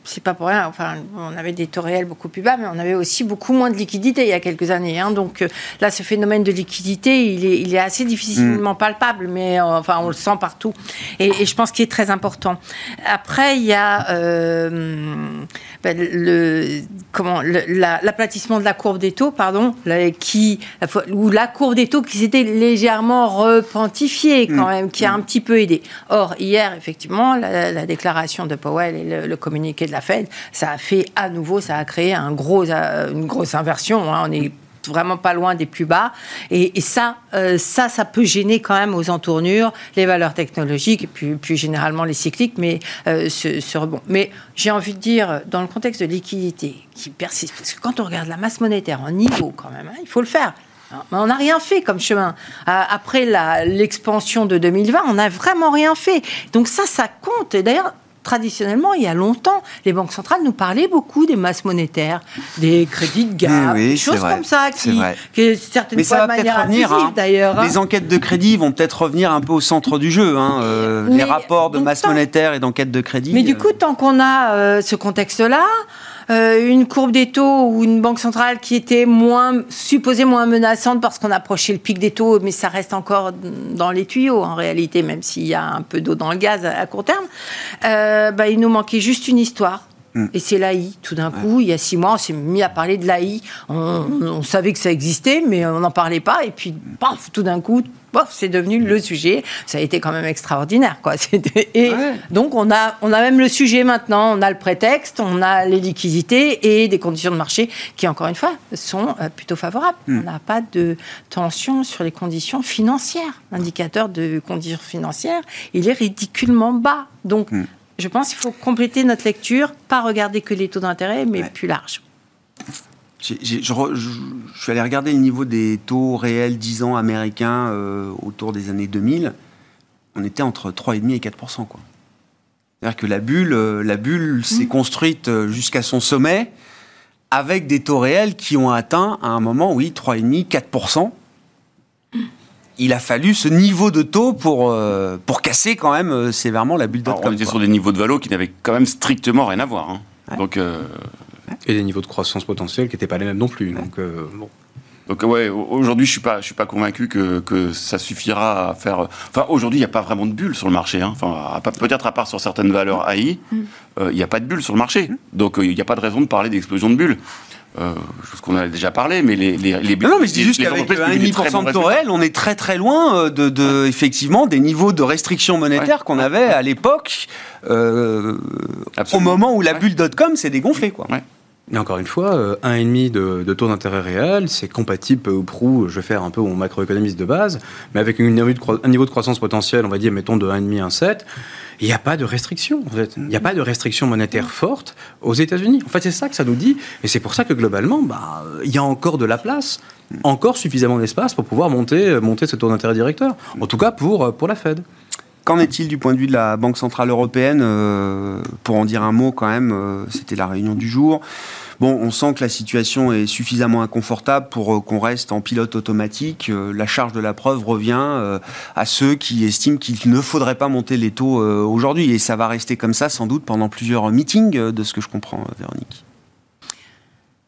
Speaker 3: C'est pas pour rien. Enfin, on avait des taux réels beaucoup plus bas, mais on avait aussi beaucoup moins de liquidités il y a quelques années. Hein. Donc euh, là, ce phénomène de liquidité, il est, il est assez difficilement mm. palpable, mais enfin, on le sent partout. Et, je pense qu'il est très important. Après, il y a ben, le, comment, l'aplatissement de la courbe des taux, pardon, qui, ou la courbe des taux qui s'était légèrement repentifiée quand mm. même, qui a un petit peu aidé. Or, hier, effectivement, la, déclaration de Powell et le, communiqué de la Fed, ça a fait à nouveau, ça a créé gros, une grosse inversion. Hein. On est vraiment pas loin des plus bas. Et, ça, euh, ça, ça peut gêner quand même aux entournures les valeurs technologiques et puis plus généralement les cycliques, mais euh, ce, rebond. Mais j'ai envie de dire, dans le contexte de liquidité qui persiste, parce que quand on regarde la masse monétaire en niveau quand même, hein, il faut le faire. On n'a rien fait comme chemin. Euh, après l'expansion de 2020, on n'a vraiment rien fait. Donc ça, ça compte. Et d'ailleurs, traditionnellement, il y a longtemps, les banques centrales nous parlaient beaucoup des masses monétaires, des crédits de gare, des choses comme ça, qui, qui certaines
Speaker 1: Mais
Speaker 3: fois
Speaker 1: ça va peut-être revenir. Hein. d'ailleurs. Hein. Les enquêtes de crédit vont peut-être revenir un peu au centre du jeu. Hein, euh, les rapports de masse monétaire et d'enquête de crédit.
Speaker 3: Mais du euh. coup, tant qu'on a euh, ce contexte-là, euh, une courbe des taux ou une banque centrale qui était moins supposée moins menaçante parce qu'on approchait le pic des taux, mais ça reste encore dans les tuyaux en réalité, même s'il y a un peu d'eau dans le gaz à, court terme. Euh, bah, il nous manquait juste une histoire. Mm. Et c'est l'AI. Tout d'un coup, il y a six mois, on s'est mis à parler de l'AI. On, savait que ça existait, mais on n'en parlait pas. Et puis, paf, tout d'un coup, c'est devenu le sujet. Ça a été quand même extraordinaire, quoi. Et donc on a, on a même le sujet maintenant. On a le prétexte, on a les liquidités et des conditions de marché qui, encore une fois, sont euh, plutôt favorables. Hmm. On n'a pas de tension sur les conditions financières. L'indicateur de conditions financières, il est ridiculement bas. Donc hmm. Je pense qu'il faut compléter notre lecture, pas regarder que les taux d'intérêt, mais plus large
Speaker 1: je, suis allé regarder le niveau des taux réels 10 ans américains euh, autour des années 2000. On était entre 3,5% et 4% C'est-à-dire que la bulle, euh, la bulle s'est mmh. construite euh, jusqu'à son sommet avec des taux réels qui ont atteint à un moment, oui, 3,5%, 4 il a fallu ce niveau de taux pour, pour casser quand même sévèrement la bulle
Speaker 5: On était sur des niveaux de valo qui n'avaient quand même strictement rien à voir. Hein. Donc,
Speaker 4: et des niveaux de croissance potentiels qui n'étaient pas les mêmes non plus. Donc, euh, bon.
Speaker 5: Donc ouais, aujourd'hui je suis pas, je suis pas convaincu que, que ça suffira à faire. Enfin aujourd'hui il n'y a pas vraiment de bulle sur le marché. Hein. Enfin peut-être à part sur certaines valeurs AI, mm. euh, il n'y a pas de bulle sur le marché. Mm. Donc euh, il n'y a pas de raison de parler d'explosion de bulle. Euh, chose qu'on a déjà parlé, mais les, les, les
Speaker 1: Non, mais je dis juste qu'avec 1,5% de taux réel, on est très très loin de, de effectivement des niveaux de restrictions monétaires qu'on avait à l'époque, euh, au moment où la bulle .com s'est dégonflée, quoi.
Speaker 4: Et encore une fois, 1,5 euh, de, taux d'intérêt réel, c'est compatible peu ou prou, je vais faire un peu mon macroéconomiste de base, mais avec une, un niveau de croissance potentielle, on va dire, mettons, de 1,5 à 1,7, il n'y a pas de restriction, en fait. Il n'y a pas de restriction monétaire forte aux États-Unis. En fait, c'est ça que ça nous dit, et c'est pour ça que globalement, bah, il y a encore de la place, encore suffisamment d'espace pour pouvoir monter, monter ce taux d'intérêt directeur. En tout cas, pour, pour la Fed.
Speaker 1: Qu'en est-il du point de vue de la Banque Centrale Européenne euh, Pour en dire un mot quand même, euh, c'était la réunion du jour. bon, on sent que la situation est suffisamment inconfortable pour qu'on reste en pilote automatique. la charge de la preuve revient à ceux qui estiment qu'il ne faudrait pas monter les taux aujourd'hui. Et ça va rester comme ça sans doute pendant plusieurs meetings, de ce que je comprends, Véronique.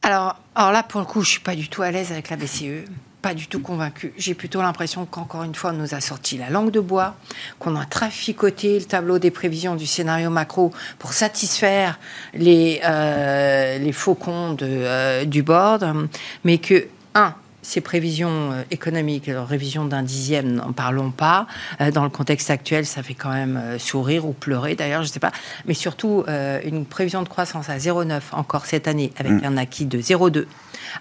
Speaker 3: Alors, là, pour le coup, je suis pas du tout à l'aise avec la BCE pas du tout convaincu. J'ai plutôt l'impression qu'encore une fois, on nous a sorti la langue de bois, qu'on a traficoté le tableau des prévisions du scénario macro pour satisfaire les, euh, les faucons de, euh, du board, mais que, un, ces prévisions euh, économiques, leur révision d'un dixième, n'en parlons pas. Dans le contexte actuel, ça fait quand même sourire ou pleurer d'ailleurs, je ne sais pas. Mais surtout, une prévision de croissance à 0,9 encore cette année, avec mm. un acquis de 0,2.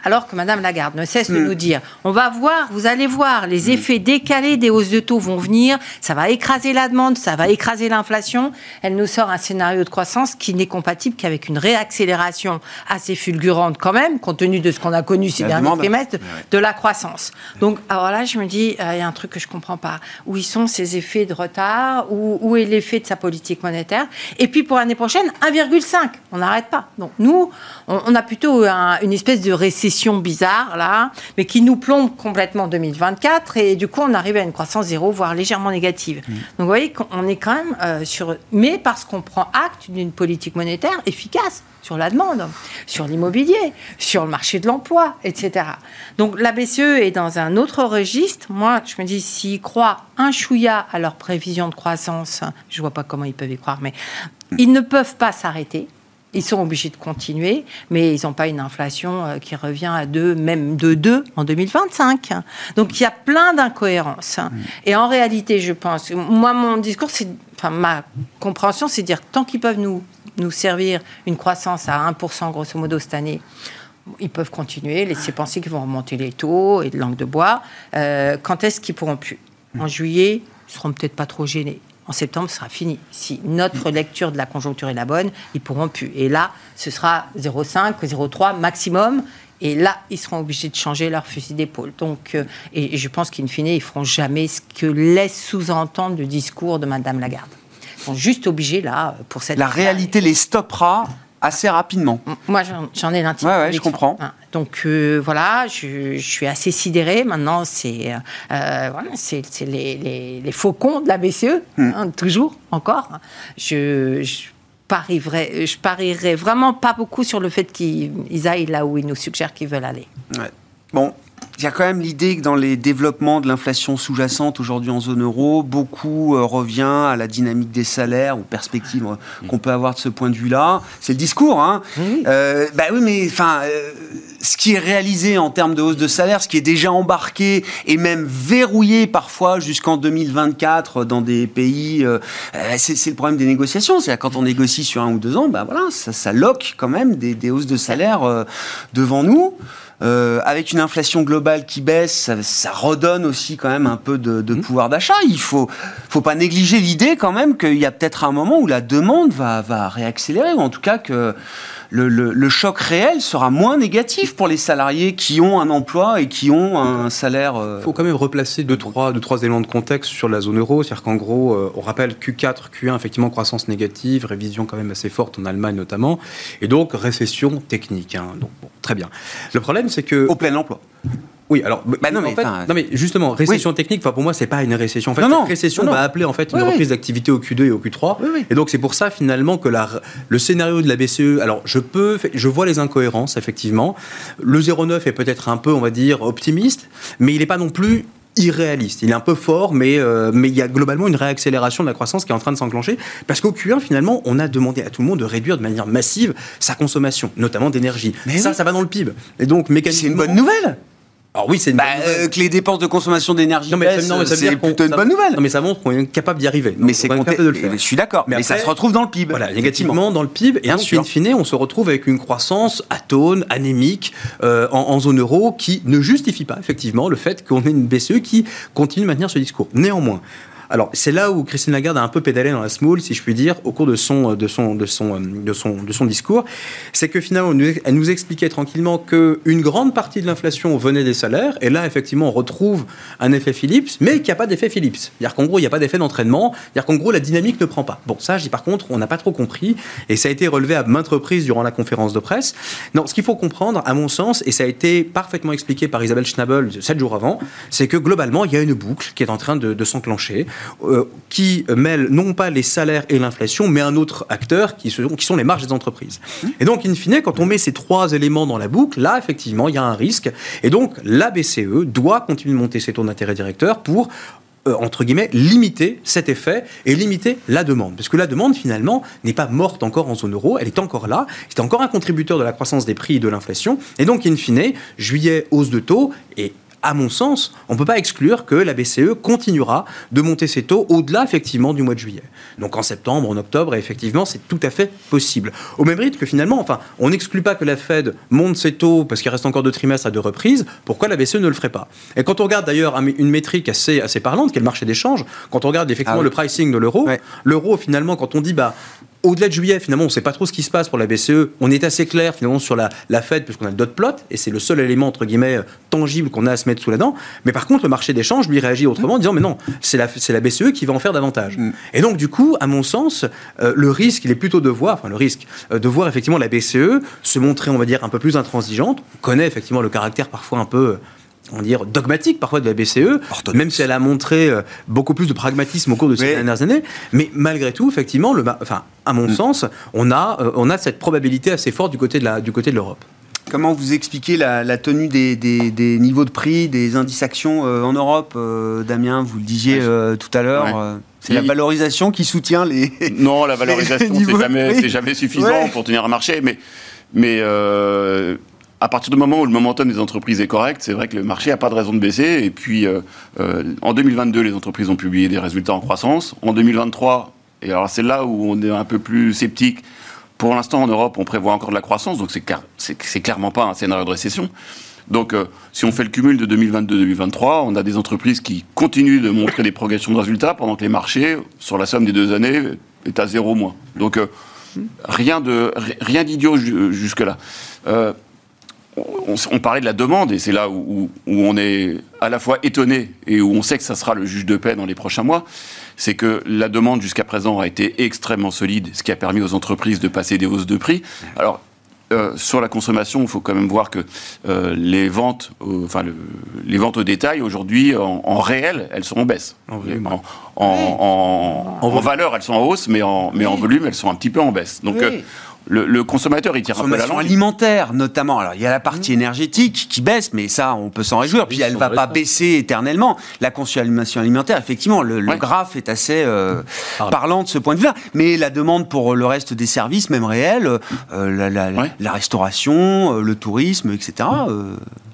Speaker 3: Alors que Madame Lagarde ne cesse de mm. nous dire, on va voir, vous allez voir, les mm. effets décalés des hausses de taux vont venir, ça va écraser la demande, ça va écraser l'inflation. Elle nous sort un scénario de croissance qui n'est compatible qu'avec une réaccélération assez fulgurante quand même, compte tenu de ce qu'on a connu ces derniers trimestres de la croissance. Donc, alors là, je me dis, euh, il y a un truc que je comprends pas. Où ils sont ces effets de retard Où, où est l'effet de sa politique monétaire? Et puis, pour l'année prochaine, 1,5. On n'arrête pas. Donc, nous, on, a plutôt une espèce de récession bizarre, là, mais qui nous plombe complètement en 2024. Et du coup, on arrive à une croissance zéro, voire légèrement négative. Mmh. Donc, vous voyez qu'on est quand même euh, sur... Mais parce qu'on prend acte d'une politique monétaire efficace sur la demande, sur l'immobilier, sur le marché de l'emploi, etc. Donc la BCE est dans un autre registre. Moi, je me dis, s'ils croient un chouïa à leur prévision de croissance, je ne vois pas comment ils peuvent y croire, mais ils ne peuvent pas s'arrêter. Ils sont obligés de continuer, mais ils n'ont pas une inflation euh, qui revient à 2, même de 2 en 2025. Donc il y a plein d'incohérences. Et en réalité, je pense, moi, mon discours, c'est, enfin, ma compréhension, c'est de dire tant qu'ils peuvent nous nous servir une croissance à 1% grosso modo cette année, ils peuvent continuer, laisser penser qu'ils vont remonter les taux et de langue de bois. Euh, quand est-ce qu'ils pourront plus? En juillet, ils seront peut-être pas trop gênés. En septembre, sera fini. Si notre lecture de la conjoncture est la bonne, ils pourront plus. Et là, ce sera 0,5, 0,3 maximum. Et là, ils seront obligés de changer leur fusil d'épaule. Donc, euh, et, je pense qu'in fine, ils feront jamais ce que laisse sous-entendre le discours de Madame Lagarde sont juste obligés, là, pour cette...
Speaker 1: La réalité les stoppera assez rapidement.
Speaker 3: Moi, j'en ai l'intimité.
Speaker 1: Ouais, ouais, je comprends.
Speaker 3: Hein. Donc euh, voilà, je, suis assez sidérée. Maintenant, c'est euh, voilà, c'est les, les, les, faucons de la BCE, hmm. hein, toujours, encore. Je, je parierais, je parierais vraiment pas beaucoup sur le fait qu'ils aillent là où ils nous suggèrent qu'ils veulent aller.
Speaker 1: Ouais. Bon, il y a quand même l'idée que dans les développements de l'inflation sous-jacente aujourd'hui en zone euro, beaucoup euh, revient à la dynamique des salaires, aux perspectives euh, qu'on peut avoir de ce point de vue-là. C'est le discours, hein. Euh, bah oui, mais enfin, ce qui est réalisé en termes de hausse de salaire, ce qui est déjà embarqué et même verrouillé parfois jusqu'en 2024 dans des pays, c'est le problème des négociations. C'est-à-dire quand on négocie sur un ou deux ans, bah voilà, ça, ça loque quand même des, des hausses de salaire devant nous. Euh, avec une inflation globale qui baisse, ça, redonne aussi quand même un peu de, de mmh. pouvoir d'achat. Il faut, faut pas négliger l'idée quand même qu'il y a peut-être un moment où la demande va, va réaccélérer, ou en tout cas que le, choc réel sera moins négatif pour les salariés qui ont un emploi et qui ont un salaire.
Speaker 4: Il euh, faut quand même replacer deux trois, deux, trois éléments de contexte sur la zone euro. C'est-à-dire qu'en gros, euh, on rappelle Q4, Q1, effectivement, croissance négative, révision quand même assez forte en Allemagne notamment, et donc récession technique. Hein. Donc, bon, très bien. Le problème, c'est que.
Speaker 1: Au plein emploi.
Speaker 4: Oui, alors, bah non, mais, non, mais justement, récession technique, pour moi, c'est pas une récession. En fait,
Speaker 1: non,
Speaker 4: récession va appeler en fait une reprise d'activité au Q2 et au Q3. Et donc, c'est pour ça finalement que la, le scénario de la BCE, alors je peux, je vois les incohérences effectivement. Le 0,9 est peut-être un peu, on va dire, optimiste, mais il n'est pas non plus irréaliste. Il est un peu fort, mais, euh, mais il y a globalement une réaccélération de la croissance qui est en train de s'enclencher. Parce qu'au Q1, finalement, on a demandé à tout le monde de réduire de manière massive sa consommation, notamment d'énergie. Ça, ça va dans le PIB. Et donc, mécaniquement.
Speaker 1: C'est une bonne nouvelle
Speaker 4: alors oui, c'est
Speaker 1: bah, euh, que les dépenses de consommation d'énergie c'est plutôt une bonne nouvelle.
Speaker 4: Non, mais ça montre qu'on est capable d'y arriver.
Speaker 1: mais c'est capable de le faire. Je suis d'accord. Mais, ça se retrouve dans le PIB.
Speaker 4: Voilà, négativement dans le PIB. Et ensuite, in fine, on se retrouve avec une croissance atone, anémique, euh, en, zone euro, qui ne justifie pas effectivement le fait qu'on ait une BCE qui continue de maintenir ce discours. Néanmoins, Alors, c'est là où Christine Lagarde a un peu pédalé dans la small, si je puis dire, au cours de son, de son, de son, de son, de son discours. C'est que finalement, elle nous expliquait tranquillement qu'une grande partie de l'inflation venait des salaires. Et là, effectivement, on retrouve un effet Philips, mais qu'il n'y a pas d'effet Philips. C'est-à-dire qu'en gros, il n'y a pas d'effet d'entraînement. C'est-à-dire qu'en gros, la dynamique ne prend pas. Bon, ça, je dis par contre, on n'a pas trop compris. Et ça a été relevé à maintes reprises durant la conférence de presse. Non, ce qu'il faut comprendre, à mon sens, et ça a été parfaitement expliqué par Isabelle Schnabel sept jours avant, c'est que globalement, il y a une boucle qui est en train de, s'enclencher, euh, qui mêle non pas les salaires et l'inflation, mais un autre acteur qui, qui sont les marges des entreprises. Et donc, in fine, quand on met ces trois éléments dans la boucle, là, effectivement, il y a un risque. Et donc, la BCE doit continuer de monter ses taux d'intérêt directeurs pour euh, entre guillemets, limiter cet effet et limiter la demande. Parce que la demande, finalement, n'est pas morte encore en zone euro, elle est encore là, c'est encore un contributeur de la croissance des prix et de l'inflation. Et donc, in fine, juillet, hausse de taux, et à mon sens, on ne peut pas exclure que la BCE continuera de monter ses taux au-delà, effectivement, du mois de juillet. Donc en septembre, en octobre, effectivement, c'est tout à fait possible. Au même rythme que finalement, enfin, on n'exclut pas que la Fed monte ses taux parce qu'il reste encore deux trimestres à deux reprises. Pourquoi la BCE ne le ferait pas? Et quand on regarde d'ailleurs une métrique assez, assez parlante, qui est le marché d'échange, quand on regarde effectivement ah le pricing de l'euro, l'euro, finalement, quand on dit, bah, au-delà de juillet, finalement, on ne sait pas trop ce qui se passe pour la BCE. On est assez clair, finalement, sur la, la Fed, puisqu'on a le dot plot, et c'est le seul élément, entre guillemets, tangible qu'on a à se mettre sous la dent. Mais par contre, le marché d'échange, lui, réagit autrement, en disant, mais non, c'est la, la BCE qui va en faire davantage. Mm. Et donc, du coup, à mon sens, euh, le risque, il est plutôt de voir, enfin, le risque, euh, de voir effectivement la BCE se montrer, on va dire, un peu plus intransigeante. On connaît effectivement le caractère parfois un peu on dire, dogmatique parfois de la BCE, même si elle a montré euh, beaucoup plus de pragmatisme au cours de ces dernières années. Mais malgré tout, effectivement, le, enfin, à mon mm. sens, on a, euh, on a cette probabilité assez forte du côté de, la, du côté de l'Europe.
Speaker 1: Comment vous expliquez la, tenue des, des, niveaux de prix, des indices actions euh, en Europe Damien, vous le disiez tout à l'heure. C'est la valorisation qui soutient les.
Speaker 5: Non, la valorisation, c'est jamais, jamais, suffisant pour tenir un marché, mais, mais à partir du moment où le momentum des entreprises est correct, c'est vrai que le marché n'a pas de raison de baisser. Et puis, euh, euh, en 2022, les entreprises ont publié des résultats en croissance. En 2023, et alors c'est là où on est un peu plus sceptique. Pour l'instant, en Europe, on prévoit encore de la croissance, donc c'est clairement pas un scénario de récession. Donc, euh, si on fait le cumul de 2022-2023, on a des entreprises qui continuent de montrer des progressions de résultats pendant que les marchés, sur la somme des deux années, est à zéro moins. Donc, rien d'idiot jusque-là on, parlait de la demande, et c'est là où, on est à la fois étonné et où on sait que ça sera le juge de paix dans les prochains mois, c'est que la demande jusqu'à présent a été extrêmement solide, ce qui a permis aux entreprises de passer des hausses de prix. Alors, euh, sur la consommation, il faut quand même voir que euh, les ventes, enfin les ventes au détail aujourd'hui, en, réel, elles sont en baisse. En, valeur, elles sont en hausse, mais en, mais en volume, elles sont un petit peu en baisse. Donc euh, le, consommateur, il tire un peu la langue.
Speaker 1: alimentaire, notamment. Alors, il y a la partie mmh. énergétique qui baisse, mais ça, on peut s'en réjouir. Puis, elle ne va pas baisser éternellement. La consommation alimentaire, effectivement, le, graphe est assez euh, parlant de ce point de vue-là. Mais la demande pour le reste des services, même réels, euh, la, restauration, euh, le tourisme, etc.,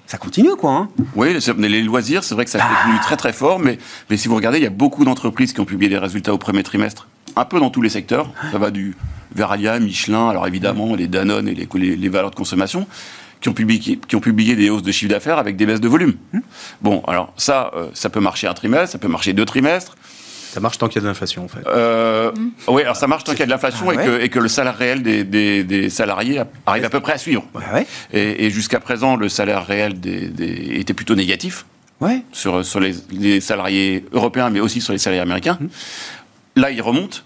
Speaker 1: ça continue, quoi. Hein.
Speaker 5: Oui, les loisirs, c'est vrai que ça continue ah. très très fort, mais, mais si vous regardez, il y a beaucoup d'entreprises qui ont publié des résultats au premier trimestre, un peu dans tous les secteurs. Ça va du Veralia, Michelin, alors évidemment les Danone et les, les, valeurs de consommation, qui ont, publié, qui ont publié des hausses de chiffre d'affaires avec des baisses de volume. Mmh. Bon, alors ça, euh, ça peut marcher un trimestre, ça peut marcher deux trimestres.
Speaker 4: Ça marche tant qu'il y a de l'inflation, en fait.
Speaker 5: Euh, mmh. Oui, alors ça marche tant qu'il y a de l'inflation ah et, que, et, que, le salaire réel des, des, salariés arrive à peu près à suivre. Et, jusqu'à présent, le salaire réel des, était plutôt négatif. Ouais. Sur, sur les, salariés européens, mais aussi sur les salariés américains. Mmh. Là, il remonte.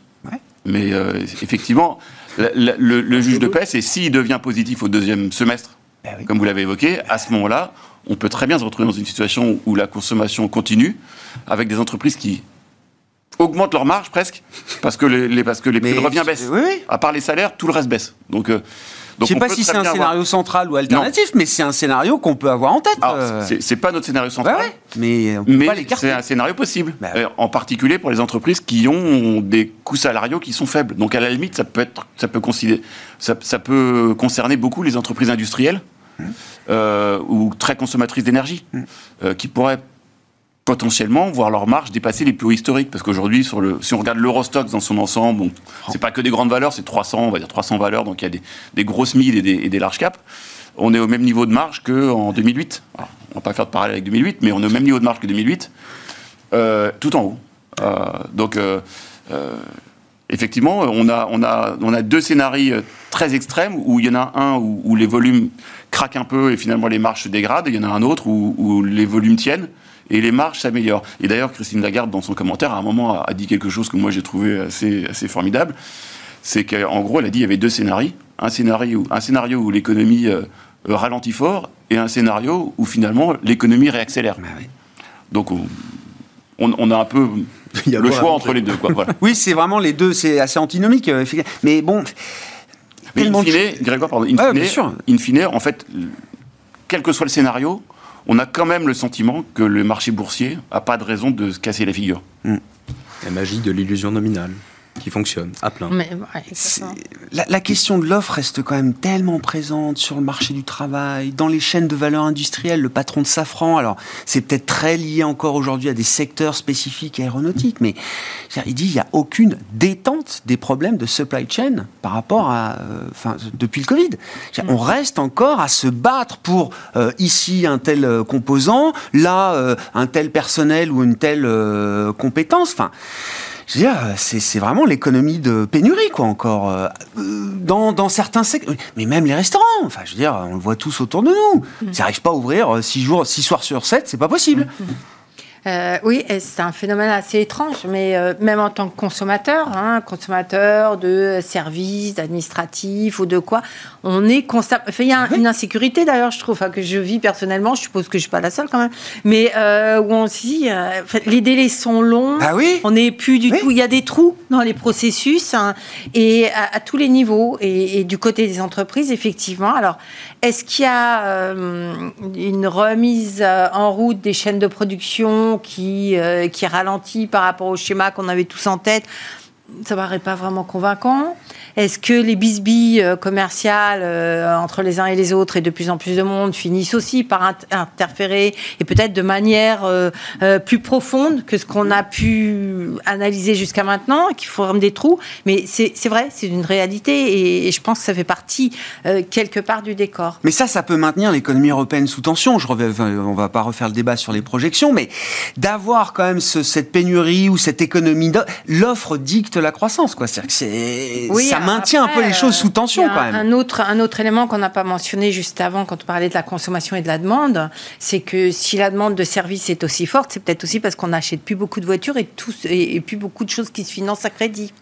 Speaker 5: Mais euh, effectivement, le, juge de paix, c'est s'il devient positif au deuxième semestre, ben comme vous l'avez évoqué, à ce moment-là, on peut très bien se retrouver dans une situation où la consommation continue, avec des entreprises qui augmentent leur marge presque, parce que les, parce que les prix de revient baissent. À part les salaires, tout le reste baisse. Donc, euh,
Speaker 1: je ne sais pas si c'est un scénario central ou alternatif, mais c'est un scénario qu'on peut avoir en tête.
Speaker 5: Euh. C'est pas notre scénario central,
Speaker 1: mais,
Speaker 5: c'est un scénario possible. Bah euh, en particulier pour les entreprises qui ont des coûts salariaux qui sont faibles. Donc à la limite, ça peut être, ça peut ça, peut concerner beaucoup les entreprises industrielles. Mmh. Euh, ou très consommatrices d'énergie, mmh. qui pourraient potentiellement voir leur marge dépasser les plus hauts historiques. Parce qu'aujourd'hui, si on regarde l'Eurostox dans son ensemble, bon, c'est pas que des grandes valeurs, c'est 300, on va dire 300 valeurs, donc il y a des, grosses mid et des, et des larges caps. On est au même niveau de marge qu'en 2008. Alors, on va pas faire de parallèle avec 2008, mais on est au même niveau de marge que 2008, euh, tout en haut. donc, effectivement, on a, on, a, on a deux scénarios très extrêmes où il y en a un où, les volumes craquent un peu et finalement les marges se dégradent, il y en a un autre où, les volumes tiennent et les marges s'améliorent. Et d'ailleurs, Christine Lagarde, dans son commentaire, à un moment, a dit quelque chose que moi j'ai trouvé assez, assez formidable. C'est qu'en gros, elle a dit qu'il y avait deux scénarios. Un scénario, un scénario où l'économie euh, ralentit fort et un scénario où finalement l'économie réaccélère. Bah Donc on, on, a un peu il y a le choix entre les deux. Quoi,
Speaker 1: oui, c'est vraiment les deux, c'est assez antinomique. Euh, mais bon.
Speaker 5: Mais in fine, Grégoire, pardon, in, fine, en fait, quel que soit le scénario, on a quand même le sentiment que le marché boursier n'a pas de raison de se casser la figure. Hmm.
Speaker 4: La magie de l'illusion nominale qui fonctionne à plein. Mais,
Speaker 1: la, question de l'offre reste quand même tellement présente sur le marché du travail, dans les chaînes de valeur industrielle. Le patron de Safran, alors c'est peut-être très lié encore aujourd'hui à des secteurs spécifiques aéronautiques, mais il dit il n'y a aucune détente des problèmes de supply chain par rapport à, euh, enfin, depuis le Covid. On reste encore à se battre pour euh, ici un tel euh, composant, là un tel personnel ou une telle compétence. Enfin c'est vraiment l'économie de pénurie, quoi, encore. Euh, dans, dans, certains secteurs. Mais même les restaurants, enfin, je veux dire, on le voit tous autour de nous. Mmh. Ils n'arrivent pas à ouvrir 6 jours, six soirs sur 7, c'est pas possible. Mmh.
Speaker 3: Euh, oui, c'est un phénomène assez étrange, mais euh, même en tant que consommateur, hein, consommateur de services administratifs ou de quoi, on est constamment. il y a une insécurité d'ailleurs, je trouve, que je vis personnellement. Je suppose que je suis pas la seule quand même, mais euh, où on se dit, les délais sont longs.
Speaker 1: Ah oui.
Speaker 3: On n'est plus du tout. Il y a des trous dans les processus hein, et à, tous les niveaux et, et, du côté des entreprises, effectivement. Alors, est-ce qu'il y a une remise en route des chaînes de production? Qui, euh, qui ralentit par rapport au schéma qu'on avait tous en tête, ça paraît pas vraiment convaincant. Est-ce que les bisbilles euh, commerciales euh, entre les uns et les autres et de plus en plus de monde finissent aussi par interférer et peut-être de manière euh, plus profonde que ce qu'on a pu analyser jusqu'à maintenant, qui forment des trous? Mais c'est vrai, c'est une réalité et, je pense que ça fait partie quelque part du décor.
Speaker 1: Mais ça, ça peut maintenir l'économie européenne sous tension. Je reviens, on va pas refaire le débat sur les projections, mais d'avoir quand même cette pénurie ou cette économie, l'offre dicte la croissance, quoi. C'est-à-dire que c'est ça maintient un peu les choses sous tension quand même.
Speaker 3: Un autre, un autre élément qu'on n'a pas mentionné juste avant quand on parlait de la consommation et de la demande, c'est que si la demande de services est aussi forte, c'est peut-être aussi parce qu'on n'achète plus beaucoup de voitures et, tout, et, et plus beaucoup de choses qui se financent à crédit.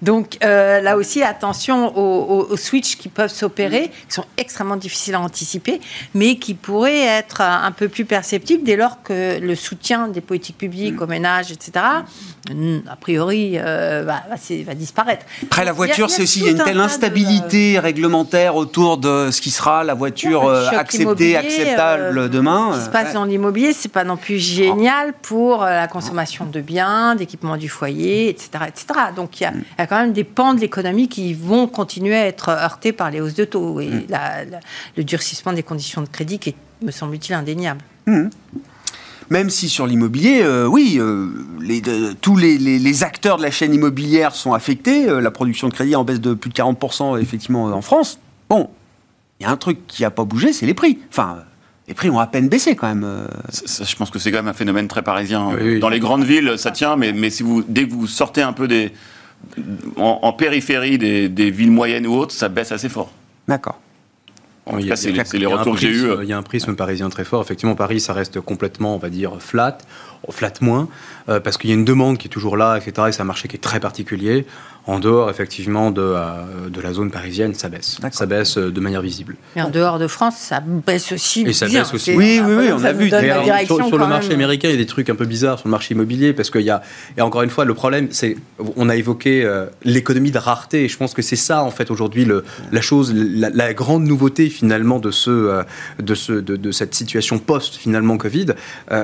Speaker 3: Donc euh, là aussi, attention aux, switches qui peuvent s'opérer, qui sont extrêmement difficiles à anticiper, mais qui pourraient être un peu plus perceptibles dès lors que le soutien des politiques publiques aux ménages, etc., a priori, euh, va, va, disparaître.
Speaker 1: Après, la voiture, c'est aussi, il y a une telle instabilité réglementaire autour de ce qui sera la voiture euh, acceptée, acceptable demain.
Speaker 3: Ce qui se passe dans l'immobilier, c'est pas non plus génial pour la consommation de biens, d'équipements du foyer, etc., etc. Donc il y, a, quand même des pans de l'économie qui vont continuer à être heurtés par les hausses de taux et mm. le durcissement des conditions de crédit qui est, me semble-t-il, indéniable. Mm.
Speaker 1: Même si sur l'immobilier, euh, oui, euh, tous les, acteurs de la chaîne immobilière sont affectés. Euh, la production de crédit en baisse de plus de 40% effectivement en France. Bon, il y a un truc qui n'a pas bougé, c'est les prix. Enfin, les prix ont à peine baissé quand même.
Speaker 5: je pense que c'est quand même un phénomène très parisien. Dans les grandes villes, ça tient, mais, mais si vous, dès que vous sortez un peu des, en, périphérie des, villes moyennes ou autres, ça baisse assez fort.
Speaker 1: D'accord.
Speaker 5: En tout cas, c'est les, retours que j'ai eus.
Speaker 4: Il y a un prisme parisien très fort. Effectivement, Paris, ça reste complètement, on va dire, flat, flat moins, euh, parce qu'il y a une demande qui est toujours là, etc. Et c'est un marché qui est très particulier. En dehors, effectivement, de, euh, de la zone parisienne, ça baisse. Ça baisse euh, de manière visible.
Speaker 3: Mais en dehors de France, ça baisse aussi.
Speaker 4: Et ça baisse aussi.
Speaker 1: Oui, oui, oui, on a vu.
Speaker 4: sur, sur le marché américain, il y a des trucs un peu bizarres sur le marché immobilier, parce qu'il y a. Et encore une fois, le problème, c'est. On a évoqué euh, l'économie de rareté, et je pense que c'est ça, en fait, aujourd'hui, la chose, la, grande nouveauté, finalement, de, ce, de, ce, de, cette situation post, finalement, Covid,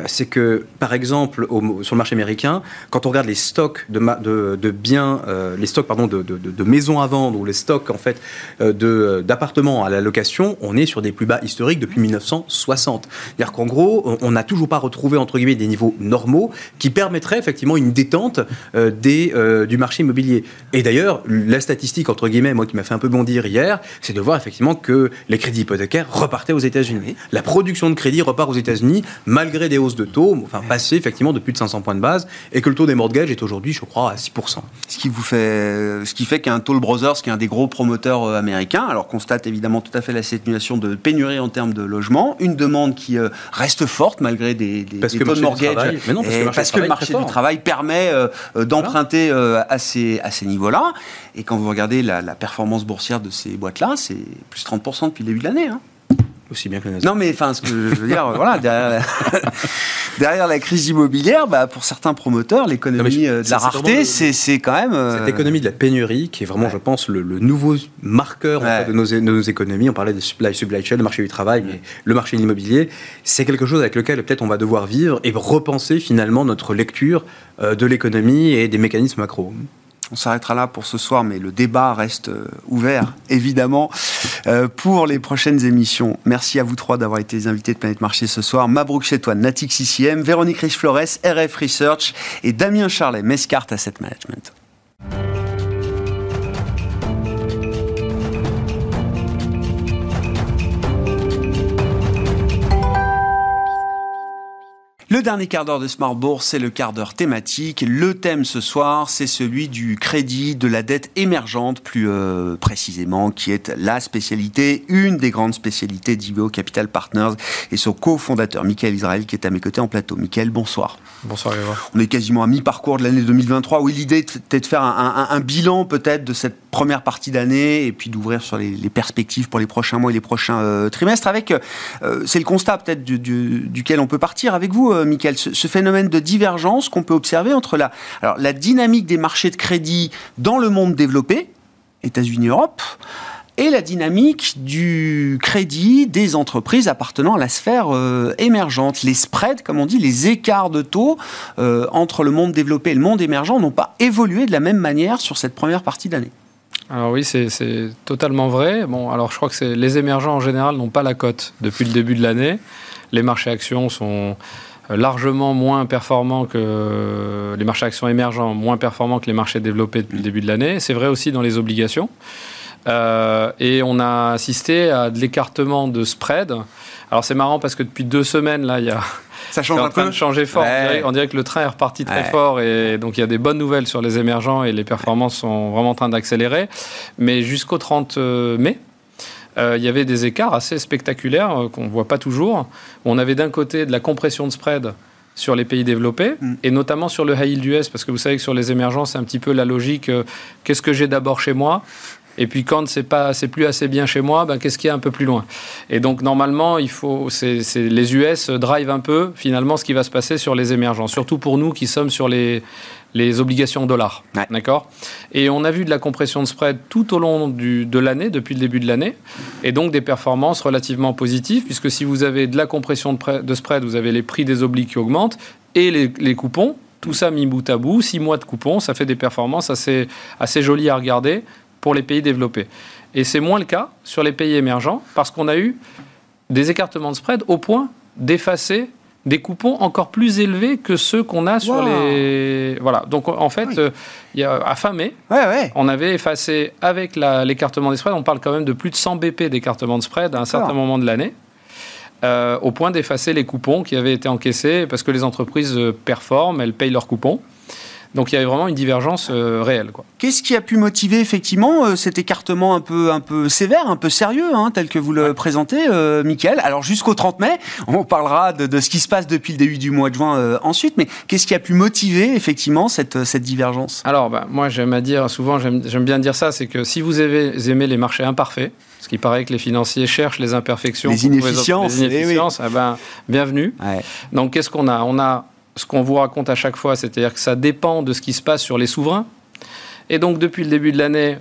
Speaker 4: c'est que, par exemple, au, sur le marché américain, quand on regarde les stocks de, de, de biens, les stocks pardon, de, de, maisons à vendre ou les stocks en fait d'appartements à la location, on est sur des plus bas historiques depuis 1960. C'est-à-dire qu'en gros, on n'a toujours pas retrouvé entre guillemets des niveaux normaux qui permettraient effectivement une détente des, du marché immobilier. Et d'ailleurs, la statistique entre guillemets, moi qui m'a fait un peu bondir hier, c'est de voir effectivement que les crédits hypothécaires repartaient aux États-Unis. La production de crédit repart aux États-Unis malgré des hausses de taux, enfin passé effectivement de plus de 500 points de base, et que le taux des mortgages est aujourd'hui, je crois, à 6%.
Speaker 1: Ce qui vous fait, ce qui fait qu'un Toll Brothers, qui est un des gros promoteurs euh, américains, alors constate évidemment tout à fait la situation de pénurie en termes de logement, une demande qui euh, reste forte malgré des, taux de mortgage,
Speaker 4: mais non, parce,
Speaker 1: que le marché, du, travail permet euh, d'emprunter à ces, à ces niveaux-là. Et quand vous regardez la, performance boursière de ces boîtes-là, c'est plus 30% depuis le début de l'année. Hein.
Speaker 4: Aussi bien que la
Speaker 1: Non, mais enfin, ce que je veux dire, voilà, derrière la, derrière la, crise immobilière, bah, pour certains promoteurs, l'économie euh, de la rareté, c'est quand même.
Speaker 4: Euh, Cette économie de la pénurie, qui est vraiment, je pense, le, nouveau marqueur de, nos, économies. On parlait de supply, supply chain, le marché du travail, mais le marché de l'immobilier, c'est quelque chose avec lequel peut-être on va devoir vivre et repenser finalement notre lecture euh, de l'économie et des mécanismes macro.
Speaker 1: On s'arrêtera là pour ce soir, mais le débat reste euh, ouvert, évidemment, euh, pour les prochaines émissions. Merci à vous trois d'avoir été les invités de Planète Marché ce soir. Mabrouk Chetouan, Natix ICM, Véronique Riche-Flores, RF Research et Damien Charlet, Mescart Asset Management. Le dernier quart d'heure de Smart Bourse, c'est le quart d'heure thématique. Le thème ce soir, c'est celui du crédit, de la dette émergente, plus euh, précisément, qui est la spécialité, une des grandes spécialités d'IVO Capital Partners et son cofondateur, Michael Israël, qui est à mes côtés en plateau. Michael, bonsoir.
Speaker 6: Bonsoir,
Speaker 1: On est quasiment à mi-parcours de l'année 2023. Oui, l'idée était de faire un, bilan peut-être de cette première partie d'année et puis d'ouvrir sur les, perspectives pour les prochains mois et les prochains euh, trimestres. Avec, euh, c'est le constat peut-être duquel on peut partir avec vous euh, Michael, ce, phénomène de divergence qu'on peut observer entre la, alors, la dynamique des marchés de crédit dans le monde développé, États-Unis, Europe, et la dynamique du crédit des entreprises appartenant à la sphère euh, émergente. Les spreads, comme on dit, les écarts de taux euh, entre le monde développé et le monde émergent n'ont pas évolué de la même manière sur cette première partie d'année.
Speaker 6: Alors oui, c'est totalement vrai. Bon, alors je crois que les émergents en général n'ont pas la cote depuis le début de l'année. Les marchés actions sont largement moins performants que les marchés actions émergents, moins performants que les marchés développés depuis le début de l'année. C'est vrai aussi dans les obligations. Euh, et on a assisté à de l'écartement de spread. Alors c'est marrant parce que depuis deux semaines, là, il y a...
Speaker 1: Ça change
Speaker 6: en train de changer fort. On, dirait, que le train est reparti très fort et donc il y a des bonnes nouvelles sur les émergents et les performances sont vraiment en train d'accélérer. Mais jusqu'au 30 mai, euh, il y avait des écarts assez spectaculaires euh, qu'on ne voit pas toujours. On avait d'un côté de la compression de spread sur les pays développés mm. et notamment sur le high yield US parce que vous savez que sur les émergents c'est un petit peu la logique euh, qu'est-ce que j'ai d'abord chez moi? Et puis quand c'est pas c'est plus assez bien chez moi ben, qu'est-ce qu'il y a un peu plus loin? Et donc normalement il faut c'est, les US drive un peu finalement ce qui va se passer sur les émergents surtout pour nous qui sommes sur les les obligations dollars. D'accord? Et on a vu de la compression de spread tout au long du, de l'année, depuis le début de l'année, et donc des performances relativement positives, puisque si vous avez de la compression de, de spread, vous avez les prix des obliques qui augmentent et les, les, coupons. Tout ça mis bout à bout, six mois de coupons, ça fait des performances assez, assez jolies à regarder pour les pays développés. Et c'est moins le cas sur les pays émergents, parce qu'on a eu des écartements de spread au point d'effacer des coupons encore plus élevés que ceux qu'on a sur les. Voilà. Donc en fait, euh, il y a, à fin mai, on avait effacé avec l'écartement des spreads, on parle quand même de plus de 100 BP d'écartement de spread à un certain moment de l'année. Euh, au point d'effacer les coupons qui avaient été encaissés parce que les entreprises euh, performent, elles payent leurs coupons. Donc il y avait vraiment une divergence euh, réelle.
Speaker 1: Qu'est-ce qui a pu motiver effectivement euh, cet écartement un peu, un peu sévère, un peu sérieux, hein, tel que vous le présentez, euh, Mickaël Alors jusqu'au 30 mai, on parlera de, ce qui se passe depuis le début du mois de juin ensuite, mais qu'est-ce qui a pu motiver effectivement cette, cette divergence?
Speaker 6: Alors bah, moi j'aime à dire, souvent j'aime bien dire ça, c'est que si vous avez, aimez les marchés imparfaits, ce qui paraît que les financiers cherchent les imperfections,
Speaker 1: les inefficiences,
Speaker 6: les inefficiences eh ben, bienvenue. Donc qu'est-ce qu'on a? On a ce qu'on vous raconte à chaque fois, c'est-à-dire que ça dépend de ce qui se passe sur les souverains. Et donc, depuis le début de l'année,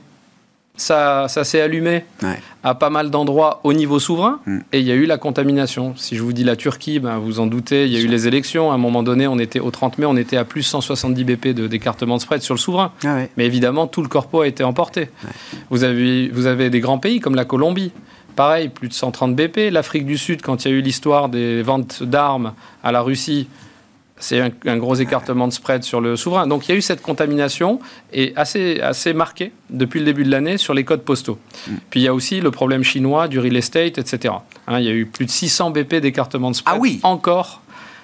Speaker 6: ça, ça s'est allumé à pas mal d'endroits au niveau souverain mm. et il y a eu la contamination. Si je vous dis la Turquie, ben, vous en doutez, il y a eu les élections. À un moment donné, on était au 30 mai, on était à plus 170 BP de d'écartement de spread sur le souverain. Ah Mais évidemment, tout le corpo a été emporté. Vous, avez, vous avez des grands pays comme la Colombie. Pareil, plus de 130 BP. L'Afrique du Sud, quand il y a eu l'histoire des ventes d'armes à la Russie, c'est un, gros écartement de spread sur le souverain. Donc il y a eu cette contamination et assez, assez marquée depuis le début de l'année sur les codes postaux. Mm. Puis il y a aussi le problème chinois du real estate, etc. Hein, il y a eu plus de 600 BP d'écartement de spread
Speaker 1: ah oui.
Speaker 6: encore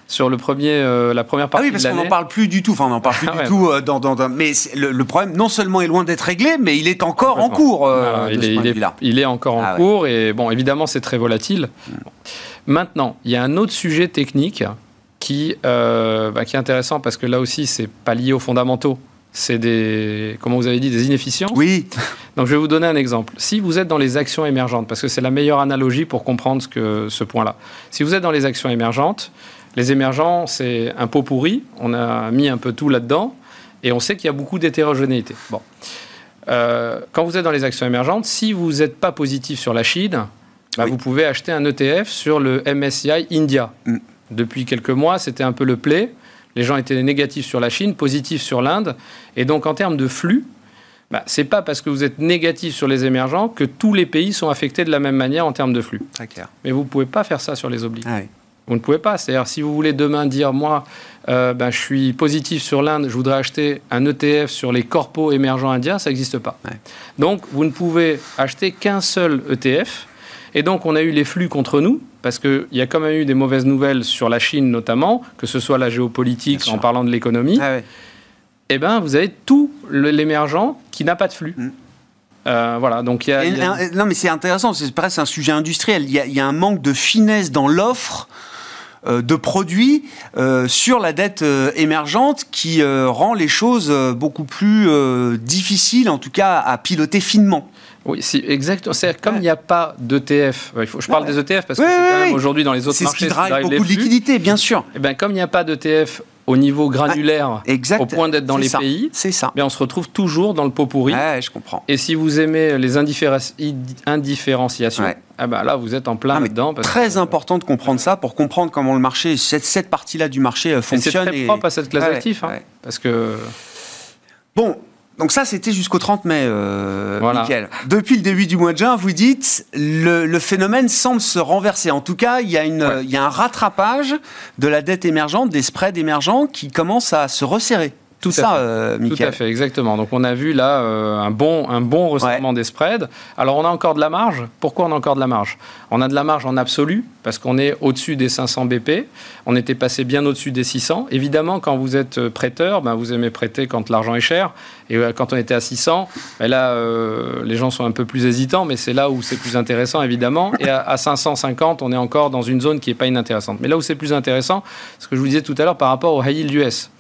Speaker 6: sur le premier, euh, la première partie.
Speaker 1: Ah oui, parce qu'on n'en parle plus du tout. Enfin, on n'en parle plus du tout. Euh, dans, dans, mais le, problème, non seulement est loin d'être réglé, mais il est encore en cours.
Speaker 6: Euh, il, est, il, est, encore en ah cours. Et bon, évidemment, c'est très volatile. Mm. Maintenant, il y a un autre sujet technique qui, euh, bah, qui est intéressant parce que là aussi, c'est pas lié aux fondamentaux. C'est des, comment vous avez dit, des inefficiences.
Speaker 1: Oui.
Speaker 6: Donc je vais vous donner un exemple. Si vous êtes dans les actions émergentes, parce que c'est la meilleure analogie pour comprendre ce, que, ce point-là. Si vous êtes dans les actions émergentes, les émergents, c'est un pot pourri. On a mis un peu tout là-dedans. Et on sait qu'il y a beaucoup d'hétérogénéité. Bon. Euh, quand vous êtes dans les actions émergentes, si vous n'êtes pas positif sur la Chine, bah, vous pouvez acheter un ETF sur le MSCI India. Mm. Depuis quelques mois, c'était un peu le play. Les gens étaient négatifs sur la Chine, positifs sur l'Inde. Et donc, en termes de flux, bah, ce n'est pas parce que vous êtes négatif sur les émergents que tous les pays sont affectés de la même manière en termes de flux.
Speaker 1: Très clair.
Speaker 6: Mais vous ne pouvez pas faire ça sur les obliges. Ah vous ne pouvez pas. C'est-à-dire, si vous voulez demain dire, moi, euh, ben, je suis positif sur l'Inde, je voudrais acheter un ETF sur les corpos émergents indiens, ça n'existe pas. Donc, vous ne pouvez acheter qu'un seul ETF. Et donc, on a eu les flux contre nous parce qu'il y a quand même eu des mauvaises nouvelles sur la Chine notamment, que ce soit la géopolitique en parlant de l'économie. Ah Eh bien, vous avez tout l'émergent qui n'a pas de flux. Mm. Euh, voilà, donc il y, a,
Speaker 1: Non, mais c'est intéressant, c'est presque un sujet industriel. Il y, a, un manque de finesse dans l'offre euh, de produits euh, sur la dette émergente qui rend les choses beaucoup plus difficiles, en tout cas à piloter finement.
Speaker 6: Oui, c'est exactement. C'est comme il n'y a pas d'ETF. Je parle des ETF parce que c'est aujourd'hui dans les autres marchés.
Speaker 1: C'est ce qui drive beaucoup de liquidités, bien sûr.
Speaker 6: Et eh ben, comme il n'y a pas d'ETF au niveau granulaire, au point d'être dans les pays,
Speaker 1: c'est ça.
Speaker 6: on se retrouve toujours dans le pot pourri.
Speaker 1: je comprends.
Speaker 6: Et si vous aimez les indifférenciations, ah ben là, vous êtes en plein dedans.
Speaker 1: Très important de comprendre ça pour comprendre comment le marché, cette, cette partie-là du marché fonctionne.
Speaker 6: C'est très propre à cette classe d'actifs, hein, parce que.
Speaker 1: Bon, donc ça, c'était jusqu'au 30 mai, euh, Depuis le début du mois de juin, vous dites, le, phénomène semble se renverser. En tout cas, il y, a une, il y a un rattrapage de la dette émergente, des spreads émergents qui commencent à se resserrer. Tout ça, euh,
Speaker 6: Tout à fait, exactement. Donc on a vu là euh, un bon, un bon resserrement des spreads. Alors on a encore de la marge. Pourquoi on a encore de la marge? On a de la marge en absolu parce qu'on est au-dessus des 500 BP. On était passé bien au-dessus des 600. Évidemment, quand vous êtes euh, prêteur, ben, vous aimez prêter quand l'argent est cher. Et quand on était à 600, ben là, les gens sont un peu plus hésitants, mais c'est là où c'est plus intéressant, évidemment. Et à, 550, on est encore dans une zone qui n'est pas inintéressante. Mais là où c'est plus intéressant, ce que je vous disais tout à l'heure par rapport au high yield US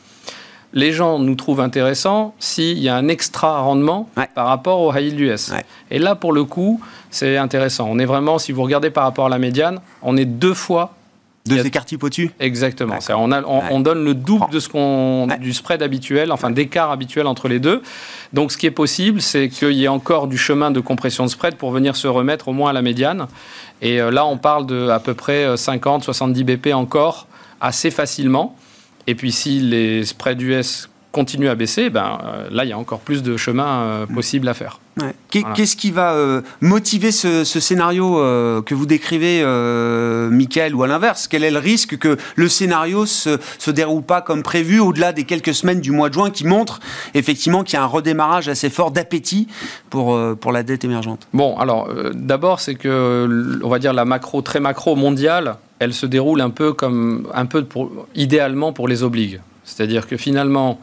Speaker 6: les gens nous trouvent intéressants s'il y a un extra rendement par rapport au high yield US. Et là, pour le coup, c'est intéressant. On est vraiment, si vous regardez par rapport à la médiane, on est deux fois.
Speaker 1: Deux écarts type au-dessus
Speaker 6: Exactement. On, on, donne le double de ce qu'on, du spread habituel, enfin d'écart habituel entre les deux. Donc ce qui est possible, c'est qu'il y ait encore du chemin de compression de spread pour venir se remettre au moins à la médiane. Et euh, là, on parle de à peu près 50, 70 BP encore assez facilement. Et puis si les spreads US continuent à baisser, ben, euh, là, il y a encore plus de chemin euh, possible à faire.
Speaker 1: Qu'est-ce qui va euh, motiver ce, scénario que vous décrivez, Michael, ou à l'inverse? Quel est le risque que le scénario se, se déroule pas comme prévu au-delà des quelques semaines du mois de juin qui montrent effectivement qu'il y a un redémarrage assez fort d'appétit pour, pour la dette émergente?
Speaker 6: Bon, alors d'abord, c'est que, on va dire, la macro, très macro mondiale, elle se déroule un peu comme, un peu pour, idéalement pour les obligues. C'est-à-dire que finalement,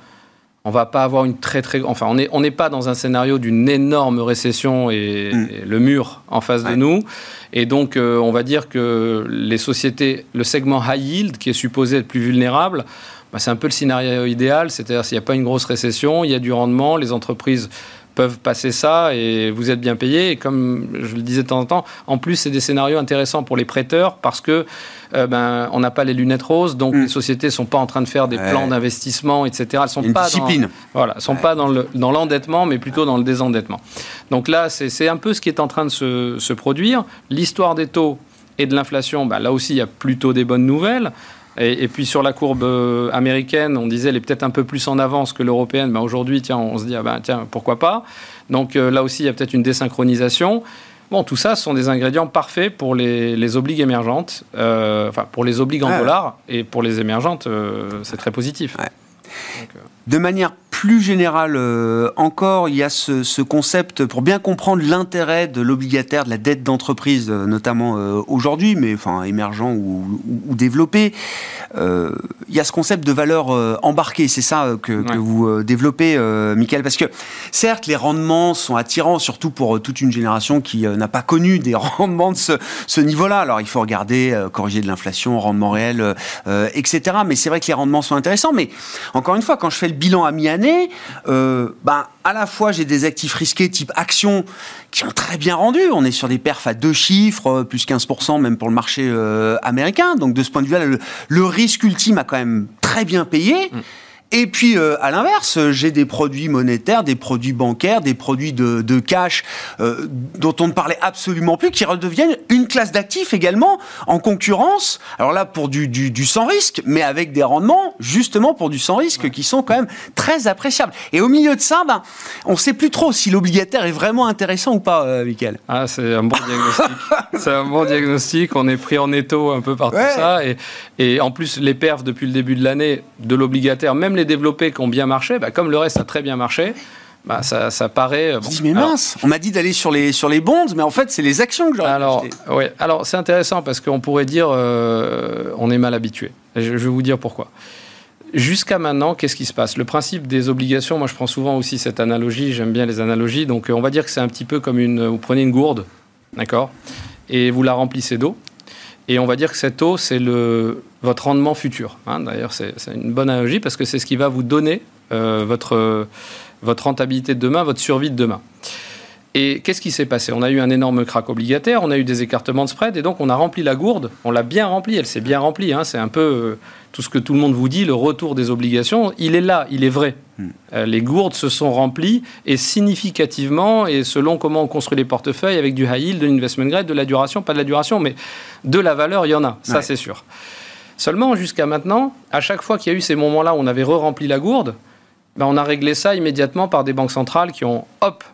Speaker 6: on va pas avoir une très très, enfin, on n'est on n'est pas dans un scénario d'une énorme récession et, mm. le mur en face de nous. Et donc, euh, on va dire que les sociétés, le segment high yield, qui est supposé être plus vulnérable, bah, c'est un peu le scénario idéal. C'est-à-dire s'il n'y a pas une grosse récession, il y a du rendement, les entreprises peuvent passer ça et vous êtes bien payé. Et comme je le disais de temps en temps, en plus, c'est des scénarios intéressants pour les prêteurs parce que euh, ben, on n'a pas les lunettes roses, donc mm. les sociétés ne sont pas en train de faire des plans d'investissement, etc. Elles sont
Speaker 1: Une
Speaker 6: pas
Speaker 1: discipline.
Speaker 6: Dans, voilà, sont pas dans, le, dans l'endettement, mais plutôt dans le désendettement. Donc là, c'est, un peu ce qui est en train de se, se produire. L'histoire des taux et de l'inflation, ben, là aussi, il y a plutôt des bonnes nouvelles. Et, puis sur la courbe euh, américaine, on disait elle est peut-être un peu plus en avance que l'européenne. Ben aujourd'hui, tiens, on se dit ah ben, tiens pourquoi pas? Donc euh, là aussi, il y a peut-être une désynchronisation. Bon, tout ça, ce sont des ingrédients parfaits pour les, les obligues émergentes, euh, enfin pour les obligues en dollars et pour les émergentes, c'est très positif.
Speaker 1: de manière plus général euh, encore, il y a ce, concept pour bien comprendre l'intérêt de l'obligataire, de la dette d'entreprise, euh, notamment euh, aujourd'hui, mais enfin émergent ou, développé. il y a ce concept de valeur embarquée, c'est ça que, vous développez, Michael, parce que certes les rendements sont attirants, surtout pour toute une génération qui n'a pas connu des rendements de ce, niveau-là. Alors il faut regarder, corriger de l'inflation, rendement réel, etc. Mais c'est vrai que les rendements sont intéressants. Mais encore une fois, quand je fais le bilan à mi-année euh, ben, à la fois j'ai des actifs risqués type actions qui ont très bien rendu. On est sur des perfs à deux chiffres, euh, plus 15% même pour le marché euh, américain. Donc de ce point de vue-là, le, risque ultime a quand même très bien payé. Mm. Et puis, euh, à l'inverse, j'ai des produits monétaires, des produits bancaires, des produits de, de cash euh, dont on ne parlait absolument plus, qui redeviennent une classe d'actifs également en concurrence. Alors là, pour du, du, du, sans risque, mais avec des rendements justement pour du sans risque qui sont quand même très appréciables. Et au milieu de ça, ben, on ne sait plus trop si l'obligataire est vraiment intéressant ou pas, euh, Michael.
Speaker 6: Ah, c'est un bon diagnostic. c'est un bon diagnostic. On est pris en étau un peu par tout ça. Et, et en plus, les perfs depuis le début de l'année de l'obligataire, même les développés qui ont bien marché, bah, comme le reste a très bien marché, bah, ça, ça, paraît.
Speaker 1: Bon. mais mince, on m'a dit d'aller sur les, sur les bonds, mais en fait, c'est les actions que j'aurais
Speaker 6: Alors, ouais, alors c'est intéressant parce qu'on pourrait dire euh, on est mal habitué. Je, je, vais vous dire pourquoi. Jusqu'à maintenant, qu'est-ce qui se passe? Le principe des obligations, moi je prends souvent aussi cette analogie, j'aime bien les analogies, donc on va dire que c'est un petit peu comme une. Vous prenez une gourde, d'accord? Et vous la remplissez d'eau. Et on va dire que cette eau, c'est votre rendement futur. Hein. D'ailleurs, c'est une bonne analogie parce que c'est ce qui va vous donner euh, votre, votre rentabilité de demain, votre survie de demain. Et qu'est-ce qui s'est passé? On a eu un énorme crack obligataire, on a eu des écartements de spread, et donc on a rempli la gourde, on l'a bien remplie, elle s'est bien remplie. Hein. c'est un peu euh, tout ce que tout le monde vous dit, le retour des obligations, il est là, il est vrai. Hmm. Euh, les gourdes se sont remplies, et significativement, et selon comment on construit les portefeuilles, avec du high yield, de l'investment grade, de la duration, pas de la duration, mais de la valeur, il y en a, ça c'est sûr. Seulement, jusqu'à maintenant, à chaque fois qu'il y a eu ces moments-là où on avait re-rempli la gourde, ben, on a réglé ça immédiatement par des banques centrales qui ont, hop,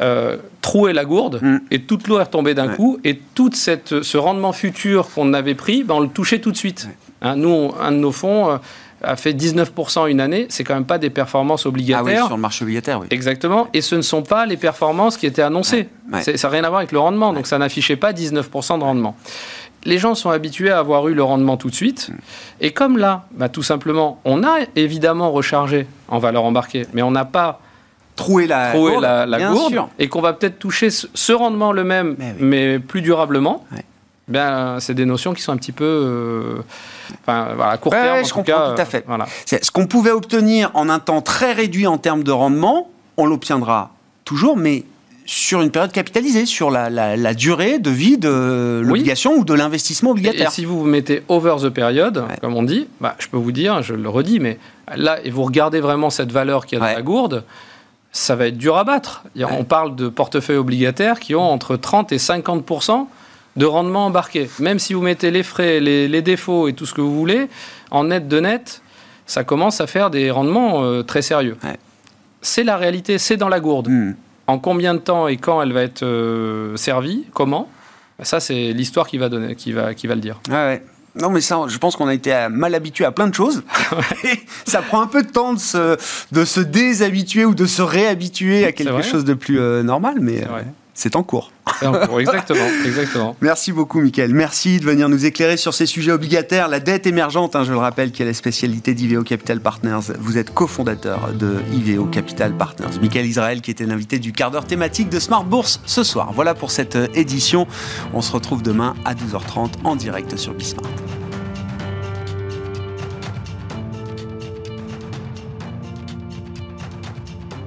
Speaker 6: euh, troué la gourde mm. et toute l'eau est retombée d'un coup et tout cette, ce rendement futur qu'on avait pris, ben, on le touchait tout de suite. Hein, nous, un de nos fonds euh, a fait 19% une année, c'est quand même pas des performances obligataires. Ah
Speaker 1: oui, sur le marché obligataire, oui.
Speaker 6: Exactement, et ce ne sont pas les performances qui étaient annoncées. Ça n'a rien à voir avec le rendement, donc ça n'affichait pas 19% de rendement les gens sont habitués à avoir eu le rendement tout de suite. Et comme là, bah, tout simplement, on a évidemment rechargé en valeur embarquée, mais on n'a pas
Speaker 1: troué la gourde,
Speaker 6: la, et qu'on va peut-être toucher ce rendement le même, mais, plus durablement. Ben, c'est des notions qui sont un petit peu, euh, enfin, voilà, à court terme.
Speaker 1: je comprends tout à fait. Voilà. Ce qu'on pouvait obtenir en un temps très réduit en termes de rendement, on l'obtiendra toujours, mais sur une période capitalisée, sur la, durée de vie de l'obligation ou de l'investissement obligataire.
Speaker 6: Et, si vous vous mettez over the period, comme on dit, bah, je peux vous dire, je le redis, mais là, et vous regardez vraiment cette valeur qu'il y a dans la gourde, ça va être dur à battre. On parle de portefeuilles obligataires qui ont entre 30 et 50% de rendement embarqué. Même si vous mettez les frais, les, défauts et tout ce que vous voulez, en net de net, ça commence à faire des rendements euh, très sérieux. C'est la réalité, c'est dans la gourde. Hmm. En combien de temps et quand elle va être euh, servie Comment? Ça, c'est l'histoire qui va, donner, qui, va, qui va le dire.
Speaker 1: ouais. Non, mais ça, je pense qu'on a été mal habitué à plein de choses. ça prend un peu de temps de se, de se déshabituer ou de se réhabituer à quelque chose de plus euh, normal, mais c'est en cours.
Speaker 6: exactement, exactement.
Speaker 1: Merci beaucoup, Mickaël. Merci de venir nous éclairer sur ces sujets obligataires. La dette émergente, hein, je le rappelle, qui est la spécialité d'IVO Capital Partners. Vous êtes cofondateur de IVO Capital Partners. Mickaël Israël, qui était l'invité du quart d'heure thématique de Smart Bourse ce soir. Voilà pour cette euh, édition. On se retrouve demain à 12h30 en direct sur Bismart.